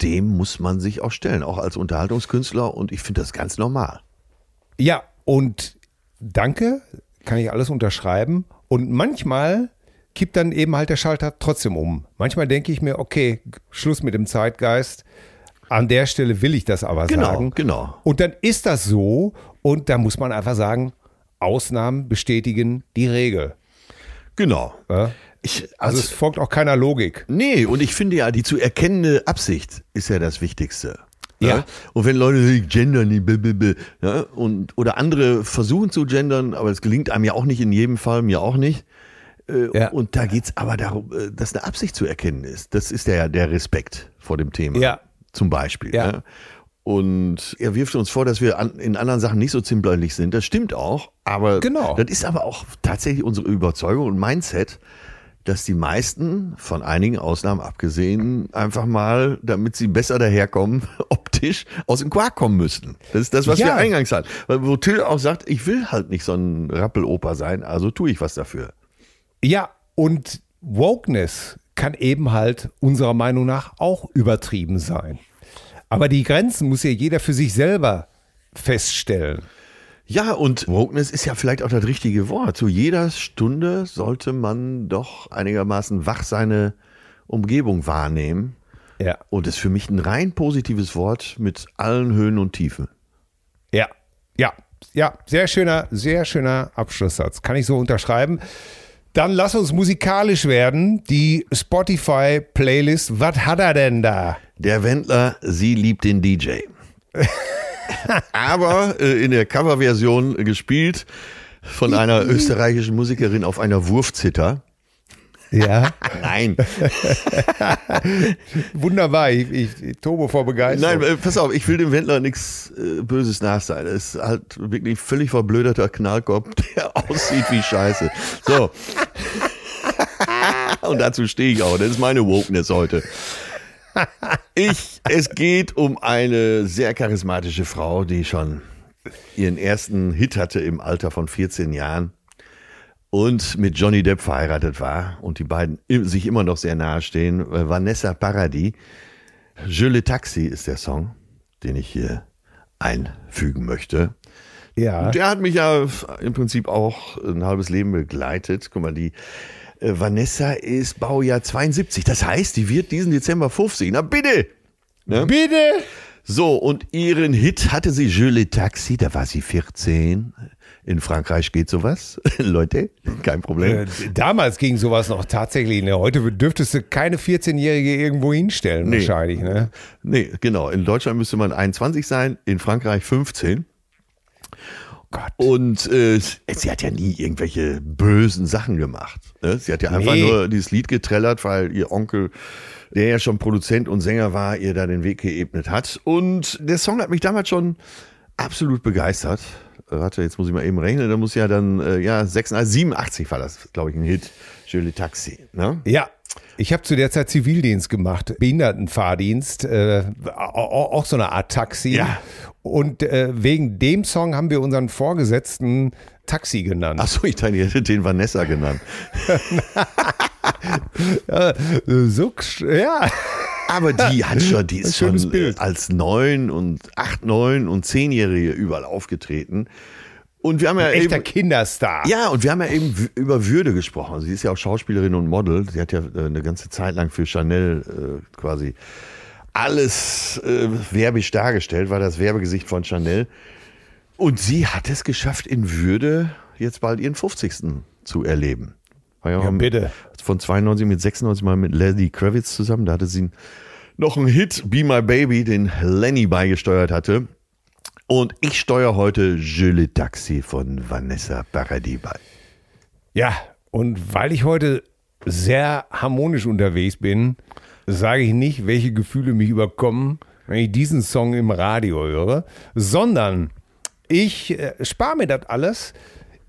dem muss man sich auch stellen, auch als Unterhaltungskünstler. Und ich finde das ganz normal. Ja, und danke, kann ich alles unterschreiben. Und manchmal kippt dann eben halt der Schalter trotzdem um. Manchmal denke ich mir, okay, Schluss mit dem Zeitgeist. An der Stelle will ich das aber Genau, sagen. genau. Und dann ist das so. Und da muss man einfach sagen, Ausnahmen bestätigen die Regel. Genau. Ja? Ich, Also es folgt auch keiner Logik. Nee, und ich finde ja, die zu erkennende Absicht ist ja das Wichtigste. Ja. Und wenn Leute sagen, gendern, die blablabla, ja, und, oder andere versuchen zu gendern, aber es gelingt einem ja auch nicht in jedem Fall, mir auch nicht. Äh, Ja. Und da geht's aber darum, äh, dass eine Absicht zu erkennen ist. Das ist der, der Respekt vor dem Thema. Ja. Zum Beispiel. Ja. Ja. Und er wirft uns vor, dass wir an, in anderen Sachen nicht so zimperlich sind. Das stimmt auch. Aber Genau. das ist aber auch tatsächlich unsere Überzeugung und Mindset, dass die meisten, von einigen Ausnahmen abgesehen, einfach mal, damit sie besser daherkommen, optisch aus dem Quark kommen müssten. Das ist das, was Ja. wir eingangs hatten. Weil wo Till auch sagt, ich will halt nicht so ein Rappeloper sein, also tue ich was dafür. Ja, und Wokeness kann eben halt unserer Meinung nach auch übertrieben sein. Aber die Grenzen muss ja jeder für sich selber feststellen. Ja, und Wokeness ist ja vielleicht auch das richtige Wort. Zu jeder Stunde sollte man doch einigermaßen wach seine Umgebung wahrnehmen. Ja. Und ist für mich ein rein positives Wort mit allen Höhen und Tiefen. Ja, ja, ja, sehr schöner, sehr schöner Abschlusssatz. Kann ich so unterschreiben. Dann lass uns musikalisch werden. Die Spotify-Playlist, was hat er denn da? Der Wendler, sie liebt den DJ. Aber äh, in der Coverversion gespielt von einer österreichischen Musikerin auf einer Wurfzither. Ja, Nein, wunderbar. Ich, ich, tobe vor Begeisterung. nein, äh, pass auf, ich will dem Wendler nichts äh, Böses nachsehen. Er ist halt wirklich völlig verblöderter Knallkopf, der aussieht wie Scheiße. So. Und dazu stehe ich auch. Das ist meine Wokeness heute. Ich, es geht um eine sehr charismatische Frau, die schon ihren ersten Hit hatte im Alter von 14 Jahren und mit Johnny Depp verheiratet war und die beiden sich immer noch sehr nahe stehen. Äh, Vanessa Paradis. Je le Taxi ist der Song, den ich hier einfügen möchte. ja. Der hat mich ja im Prinzip auch ein halbes Leben begleitet. Guck mal, die äh, Vanessa ist Baujahr 72. Das heißt, die wird diesen Dezember 50. Na bitte! Ne? Bitte! So, und ihren Hit hatte sie Je le Taxi, da war sie 14. In Frankreich geht sowas. Leute, kein Problem. Äh, damals ging sowas noch tatsächlich. Ne? Heute dürftest du keine 14-Jährige irgendwo hinstellen, Nee. wahrscheinlich. Ne? Nee, genau. In Deutschland müsste man 21 sein, in Frankreich 15. Gott. Und äh, sie hat ja nie irgendwelche bösen Sachen gemacht. Ne? Sie hat ja einfach Nee. nur dieses Lied getrellert, weil ihr Onkel, der ja schon Produzent und Sänger war, ihr da den Weg geebnet hat. Und der Song hat mich damals schon absolut begeistert. Warte, jetzt muss ich mal eben rechnen. Da muss ja dann, äh, ja, 86, 87 war das, glaube ich, ein Hit. Joli Taxi. Ne? Ja, ich habe zu der Zeit Zivildienst gemacht, Behindertenfahrdienst, äh, auch, auch so eine Art Taxi. Ja. Und äh, wegen dem Song haben wir unseren Vorgesetzten Taxi genannt. Achso, ich hättet den Vanessa genannt. Ja, so, ja. Aber die hat schon, die ist schon Bild. äh, als neun und acht, neun und zehnjährige überall aufgetreten. Und wir haben ja Echter eben, Kinderstar. ja, und wir haben ja eben über Würde gesprochen. Sie ist ja auch Schauspielerin und Model. Sie hat ja äh, eine ganze Zeit lang für Chanel äh, quasi alles äh, werbisch dargestellt, war das Werbegesicht von Chanel. Und sie hat es geschafft, in Würde jetzt bald ihren 50. zu erleben. War Ja, bitte. Von 92 mit 96 mal mit Lenny Kravitz zusammen. Da hatte sie noch einen Hit, Be My Baby, den Lenny beigesteuert hatte. Und ich steuere heute Je Taxi von Vanessa Paradis bei. Ja, und weil ich heute sehr harmonisch unterwegs bin, sage ich nicht, welche Gefühle mich überkommen, wenn ich diesen Song im Radio höre, sondern ich äh, spare mir das alles.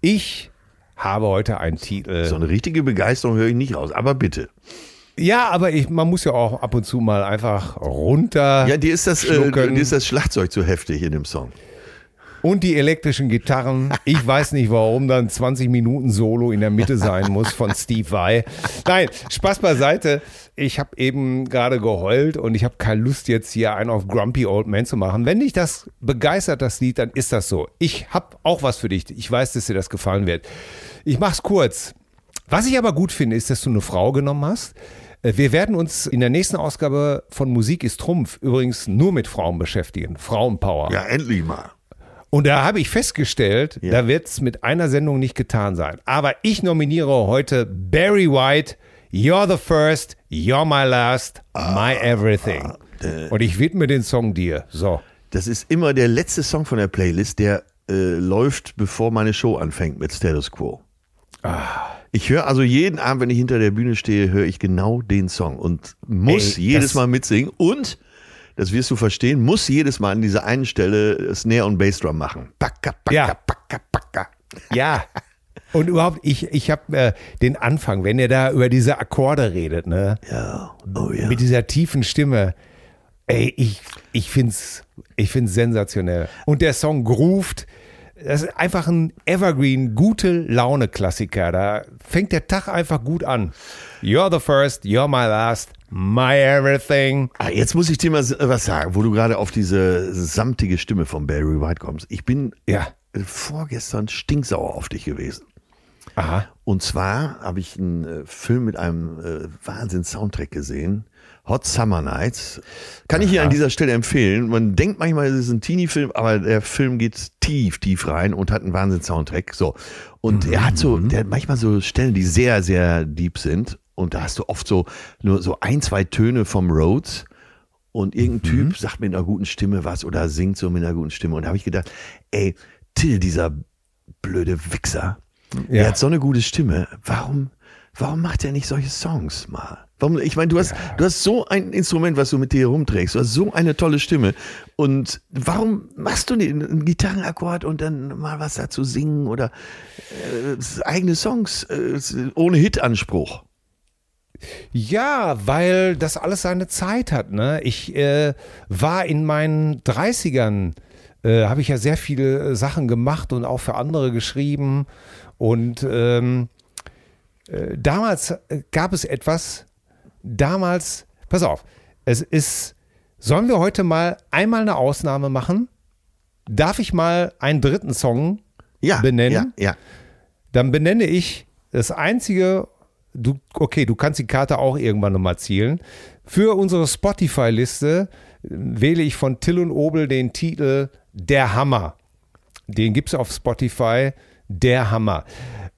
Ich habe heute einen Titel. So eine richtige Begeisterung höre ich nicht raus, aber bitte. ja, aber ich, man muss ja auch ab und zu mal einfach runter. Ja, dir ist das, äh, dir ist das Schlagzeug zu heftig in dem Song. Und die elektrischen Gitarren. Ich weiß nicht, warum dann 20 Minuten Solo in der Mitte sein muss von Steve Vai. Nein, Spaß beiseite. Ich habe eben gerade geheult und ich habe keine Lust jetzt hier einen auf Grumpy Old Man zu machen. Wenn dich das begeistert, das Lied, dann ist das so. Ich habe auch was für dich. Ich weiß, dass dir das gefallen wird. Ich mach's kurz. Was ich aber gut finde, ist, dass du eine Frau genommen hast. Äh, Wir werden uns in der nächsten Ausgabe von Musik ist Trumpf übrigens nur mit Frauen beschäftigen. Frauenpower. Ja, endlich mal. Und da habe ich festgestellt, Ja. da wird es mit einer Sendung nicht getan sein. Aber ich nominiere heute Barry White, You're the First, You're My Last, My Everything. Und ich widme den Song dir. So. Das ist immer der letzte Song von der Playlist, der äh, läuft, bevor meine Show anfängt mit Status Quo. Ich höre also jeden Abend, wenn ich hinter der Bühne stehe, höre ich genau den Song und muss Ey, jedes Mal mitsingen und das wirst du verstehen, muss jedes Mal an dieser einen Stelle Snare und Bassdrum machen. Packa, packa, Ja. packa, packa. Ja. Und überhaupt, ich, ich habe äh, den Anfang, wenn ihr da über diese Akkorde redet, ne? Ja, oh ja. Mit dieser tiefen Stimme. Ey, ich, ich find's, ich find's sensationell. Und der Song groovt. Das ist einfach ein Evergreen, gute Laune-Klassiker. Da fängt der Tag einfach gut an. You're the first, you're my last, my everything. Ah, jetzt muss ich dir mal was sagen, wo du gerade auf diese samtige Stimme von Barry White kommst. Ich bin Ja. äh, vorgestern stinksauer auf dich gewesen. Aha. Und zwar habe ich einen äh, Film mit einem äh, Wahnsinn-Soundtrack gesehen. Hot Summer Nights. Kann ich hier an dieser Stelle empfehlen. Man denkt manchmal, es ist ein Teenie-Film, aber der Film geht tief, tief rein und hat einen Wahnsinn-Soundtrack. So. Und er hat so, der hat manchmal so Stellen, die sehr, sehr deep sind. Und da hast du oft so nur so ein, zwei Töne vom Rhodes. Und irgendein Mhm. Typ sagt mit einer guten Stimme was oder singt so mit einer guten Stimme. Und da habe ich gedacht, ey, Till, dieser blöde Wichser, Ja. der hat so eine gute Stimme. Warum, warum macht er nicht solche Songs mal? Warum, ich meine, du hast, du hast so ein Instrument, was du mit dir rumträgst. Du hast so eine tolle Stimme. Und warum machst du nicht einen Gitarrenakkord und dann mal was dazu singen oder äh, eigene Songs äh, ohne Hitanspruch? Ja, weil das alles seine Zeit hat. Ne? Ich äh, war in meinen 30ern, äh, habe ich ja sehr viele Sachen gemacht und auch für andere geschrieben. Und ähm, äh, damals äh, gab es etwas, damals, pass auf, es ist, sollen wir heute mal einmal eine Ausnahme machen? Darf ich mal einen dritten Song Ja, benennen? Ja, ja. Dann benenne ich das einzige, du, okay, du kannst die Karte auch irgendwann nochmal zielen. Für unsere Spotify-Liste äh, wähle ich von Till und Obel den Titel Der Hammer. Den gibt es auf Spotify, Der Hammer.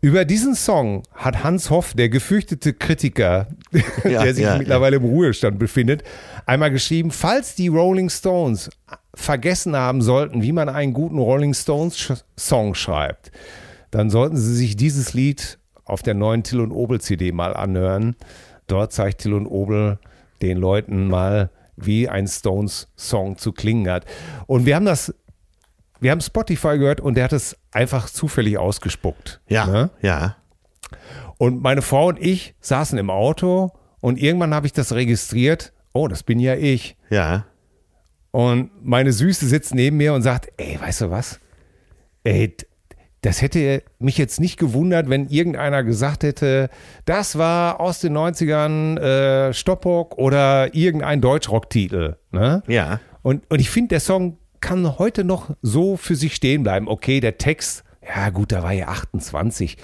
Über diesen Song hat Hans Hoff, der gefürchtete Kritiker, Ja, der sich ja, mittlerweile im Ruhestand befindet, einmal geschrieben, falls die Rolling Stones vergessen haben sollten, wie man einen guten Rolling Stones Song schreibt, dann sollten sie sich dieses Lied auf der neuen Till und Obel CD mal anhören. Dort zeigt Till und Obel den Leuten mal, wie ein Stones Song zu klingen hat. Und wir haben das, wir haben Spotify gehört und der hat es einfach zufällig ausgespuckt. Ja, Ne? ja. Und meine Frau und ich saßen im Auto und irgendwann habe ich das registriert. Oh, das bin ja ich. Ja. Und meine Süße sitzt neben mir und sagt, ey, weißt du was? Ey, das hätte mich jetzt nicht gewundert, wenn irgendeiner gesagt hätte, das war aus den 90ern äh, Stoppock oder irgendein Deutschrock-Titel. Ne? Ja. Und, und ich finde, der Song kann heute noch so für sich stehen bleiben. Okay, der Text, ja gut, da war ja 28.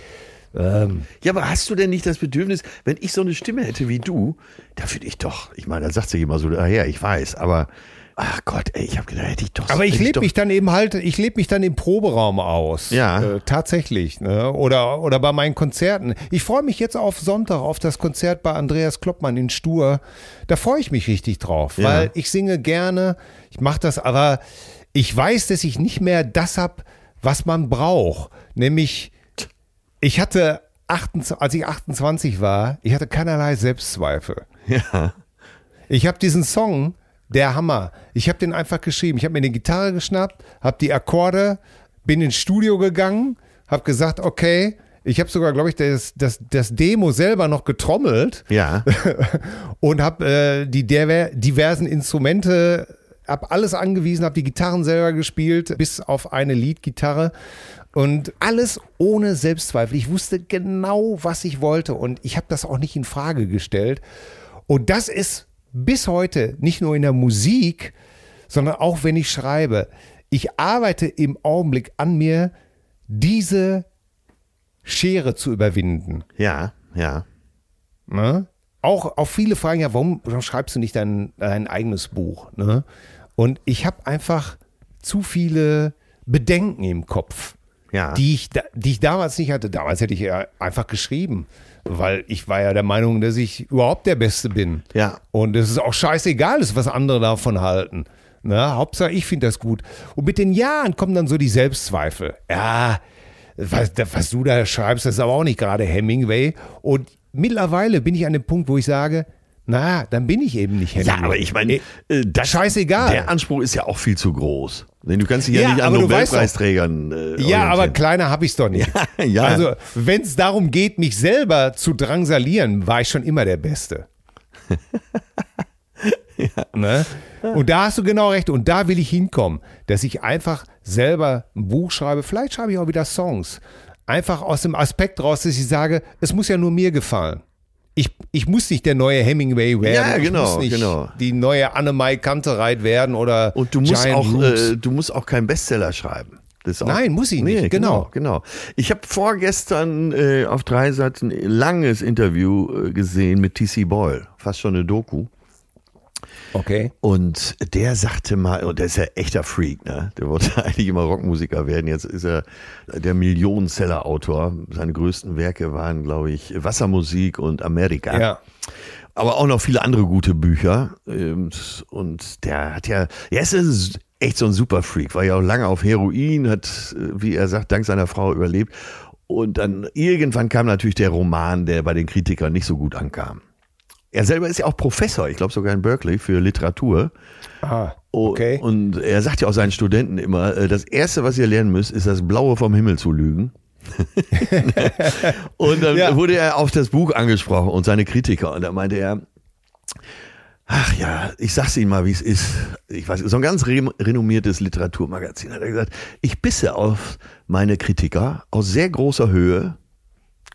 Ähm, Ja, aber hast du denn nicht das Bedürfnis, wenn ich so eine Stimme hätte wie du, da würde ich doch, ich meine, da sagt sich immer so, ah ja, ich weiß, aber ach Gott, ey, ich habe gedacht, hätte ich doch. Aber ich lebe mich dann eben halt, ich lebe mich dann im Proberaum aus. Ja. Äh, tatsächlich. Ne? Oder, oder bei meinen Konzerten. Ich freue mich jetzt auf Sonntag auf das Konzert bei Andreas Kloppmann in Stur. Da freue ich mich richtig drauf, Ja. weil ich singe gerne, ich mache das, aber ich weiß, dass ich nicht mehr das habe, was man braucht. Nämlich, ich hatte, 28, als ich 28 war, ich hatte keinerlei Selbstzweifel. Ja. Ich habe diesen Song, der Hammer. Ich habe den einfach geschrieben. Ich habe mir eine Gitarre geschnappt, habe die Akkorde, bin ins Studio gegangen, habe gesagt, okay, ich habe sogar, glaube ich, das, das, das Demo selber noch getrommelt Ja. und habe äh, die diversen Instrumente habe alles angewiesen, habe die Gitarren selber gespielt, bis auf eine Leadgitarre. Und alles ohne Selbstzweifel. Ich wusste genau, was ich wollte. Und ich habe das auch nicht in Frage gestellt. Und das ist bis heute nicht nur in der Musik, sondern auch wenn ich schreibe. Ich arbeite im Augenblick an mir, diese Schere zu überwinden. Ja, ja. Ne? Auch auf viele Fragen, ja, warum, warum schreibst du nicht dein, dein eigenes Buch? Ne? Und ich habe einfach zu viele Bedenken im Kopf, Ja. die, ich, da- die ich damals nicht hatte. Damals hätte ich ja einfach geschrieben, weil ich war ja der Meinung, dass ich überhaupt der Beste bin. Ja. Und es ist auch scheißegal, ist, was andere davon halten. Na, Hauptsache, ich finde das gut. Und mit den Jahren kommen dann so die Selbstzweifel. Ja, was, was du da schreibst, das ist aber auch nicht gerade Hemingway. Und mittlerweile bin ich an dem Punkt, wo ich sage, na, dann bin ich eben nicht Hemingway. Ja, aber ich meine, Eh, äh, das scheißegal. Der Anspruch ist ja auch viel zu groß. Du kannst dich ja, Ja, nicht an aber du weißt doch- Nobelpreisträgern. Äh, Ja, aber kleiner habe ich es doch nicht. ja. Also, wenn es darum geht, mich selber zu drangsalieren, war ich schon immer der Beste. ne? Und da hast du genau recht. Und da will ich hinkommen, dass ich einfach selber ein Buch schreibe. Vielleicht schreibe ich auch wieder Songs. Einfach aus dem Aspekt raus, dass ich sage, es muss ja nur mir gefallen. Ich, ich muss nicht der neue Hemingway werden. Ja, genau, ich muss nicht genau. die neue Annemai Kantereit werden oder Und du musst Giant auch, äh, du musst auch keinen Bestseller schreiben. Nein, muss ich nicht, Nee, genau. genau. genau. Ich habe vorgestern äh, auf drei Seiten ein langes Interview äh, gesehen mit TC Boyle, fast schon eine Doku. Okay. Und der sagte mal, und der ist ja echter Freak, ne? Der wollte eigentlich immer Rockmusiker werden. Jetzt ist er der Millionenseller-Autor. Seine größten Werke waren, glaube ich, Wassermusik und Amerika. Ja. Aber auch noch viele andere gute Bücher. Ähm, Und der hat ja, er ist echt so ein Superfreak, war ja auch lange auf Heroin, hat, äh, wie er sagt, dank seiner Frau überlebt. Und dann irgendwann kam natürlich der Roman, der bei den Kritikern nicht so gut ankam. Er selber ist ja auch Professor, ich glaube sogar in Berkeley für Literatur. Ah, Oh, okay. Und er sagt ja auch seinen Studenten immer, äh, das Erste, was ihr lernen müsst, ist das Blaue vom Himmel zu lügen. und dann Ja. wurde er auf das Buch angesprochen und seine Kritiker. Und da meinte er, ach ja, ich sag's Ihnen mal, wie es ist. Ich weiß, so ein ganz re renommiertes Literaturmagazin hat er gesagt, ich bisse auf meine Kritiker aus sehr großer Höhe,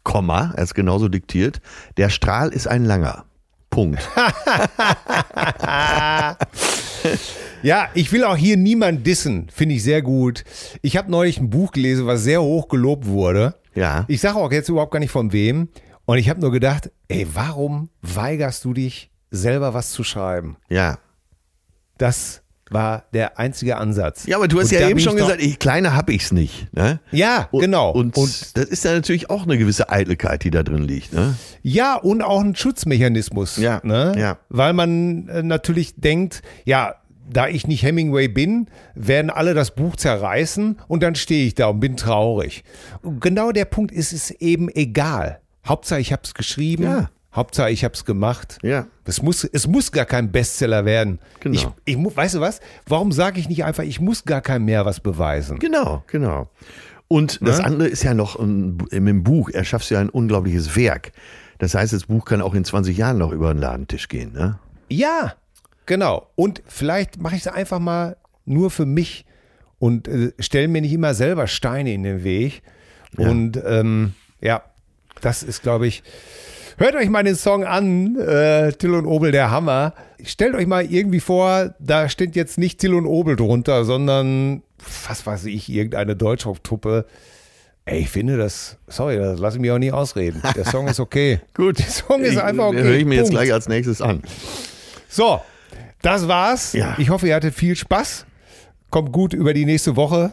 Komma, er ist genauso diktiert, der Strahl ist ein langer. Punkt. Ja, ich will auch hier niemand dissen, finde ich sehr gut. Ich habe neulich ein Buch gelesen, was sehr hoch gelobt wurde. Ja. Ich sage auch jetzt überhaupt gar nicht von wem. Und ich habe nur gedacht, ey, warum weigerst du dich, selber was zu schreiben? Ja. Das war der einzige Ansatz. Ja, aber du hast Und ja eben schon gesagt, ich kleiner hab ich's nicht. Ne? Ja, Und- genau. Und, Und- das ist ja natürlich auch eine gewisse Eitelkeit, die da drin liegt. Ne? Ja, und auch ein Schutzmechanismus. Ja, Ne? ja. Weil man äh, natürlich denkt, ja, da ich nicht Hemingway bin, werden alle das Buch zerreißen und dann stehe ich da und bin traurig. Und genau der Punkt ist es eben egal. Hauptsache, ich habe es geschrieben. Ja. Hauptsache, ich habe es gemacht. Ja. Es muss, es muss gar kein Bestseller werden. Genau. Ich, ich, weißt du was? Warum sage ich nicht einfach, ich muss gar kein mehr was beweisen? Genau, genau. Und das Ne? andere ist ja noch im im Buch, erschaffst du ja ein unglaubliches Werk. Das heißt, das Buch kann auch in 20 Jahren noch über den Ladentisch gehen. Ne? Ja, genau. Und vielleicht mache ich es einfach mal nur für mich und äh, stelle mir nicht immer selber Steine in den Weg. Und ähm, ja, das ist, glaube ich. Hört euch mal den Song an, äh, Till und Obel, der Hammer. Stellt euch mal irgendwie vor, da steht jetzt nicht Till und Obel drunter, sondern, was weiß ich, irgendeine Deutschrock-Truppe. Ey, ich finde das, sorry, das lasse ich mir auch nie ausreden. Der Song ist okay. Gut. Der Song ist Ich- einfach okay. Höre ich mir jetzt Punkt. gleich als nächstes an. So, das war's. Ja. Ich hoffe, ihr hattet viel Spaß. Kommt gut über die nächste Woche.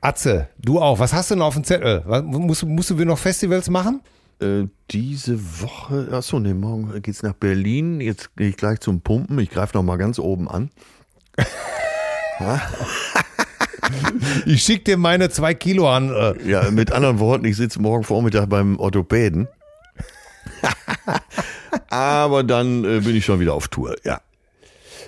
Atze, du auch. Was hast du denn auf dem Zettel? Was, musst, musst du noch Festivals machen? Äh, diese Woche, achso, nee, morgen geht's nach Berlin. Jetzt gehe ich gleich zum Pumpen. Ich greife noch mal ganz oben an. Ich schick dir meine zwei Kilo an. Äh. Ja, mit anderen Worten, ich sitze morgen Vormittag beim Orthopäden. Aber dann äh, bin ich schon wieder auf Tour, ja.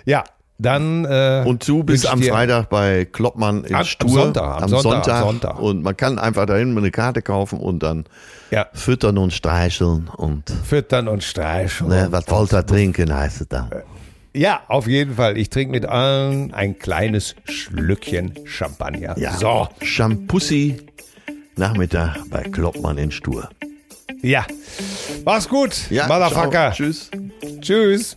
Ja, dann, äh, und du bist am Freitag bei Kloppmann in am, Stur. Am Sonntag, am, am Sonntag, Sonntag. Sonntag, Und man kann einfach dahin eine Karte kaufen und dann ja. füttern und streicheln. und Füttern und streicheln. Ne, was wollt ihr trinken, heißt es dann. Äh, ja, auf jeden Fall. Ich trinke mit allen ein kleines Schlückchen Champagner. Ja. So. Champussi Nachmittag bei Kloppmann in Stur. Ja. Mach's gut, ja, Motherfucker. Ciao. Tschüss. Tschüss.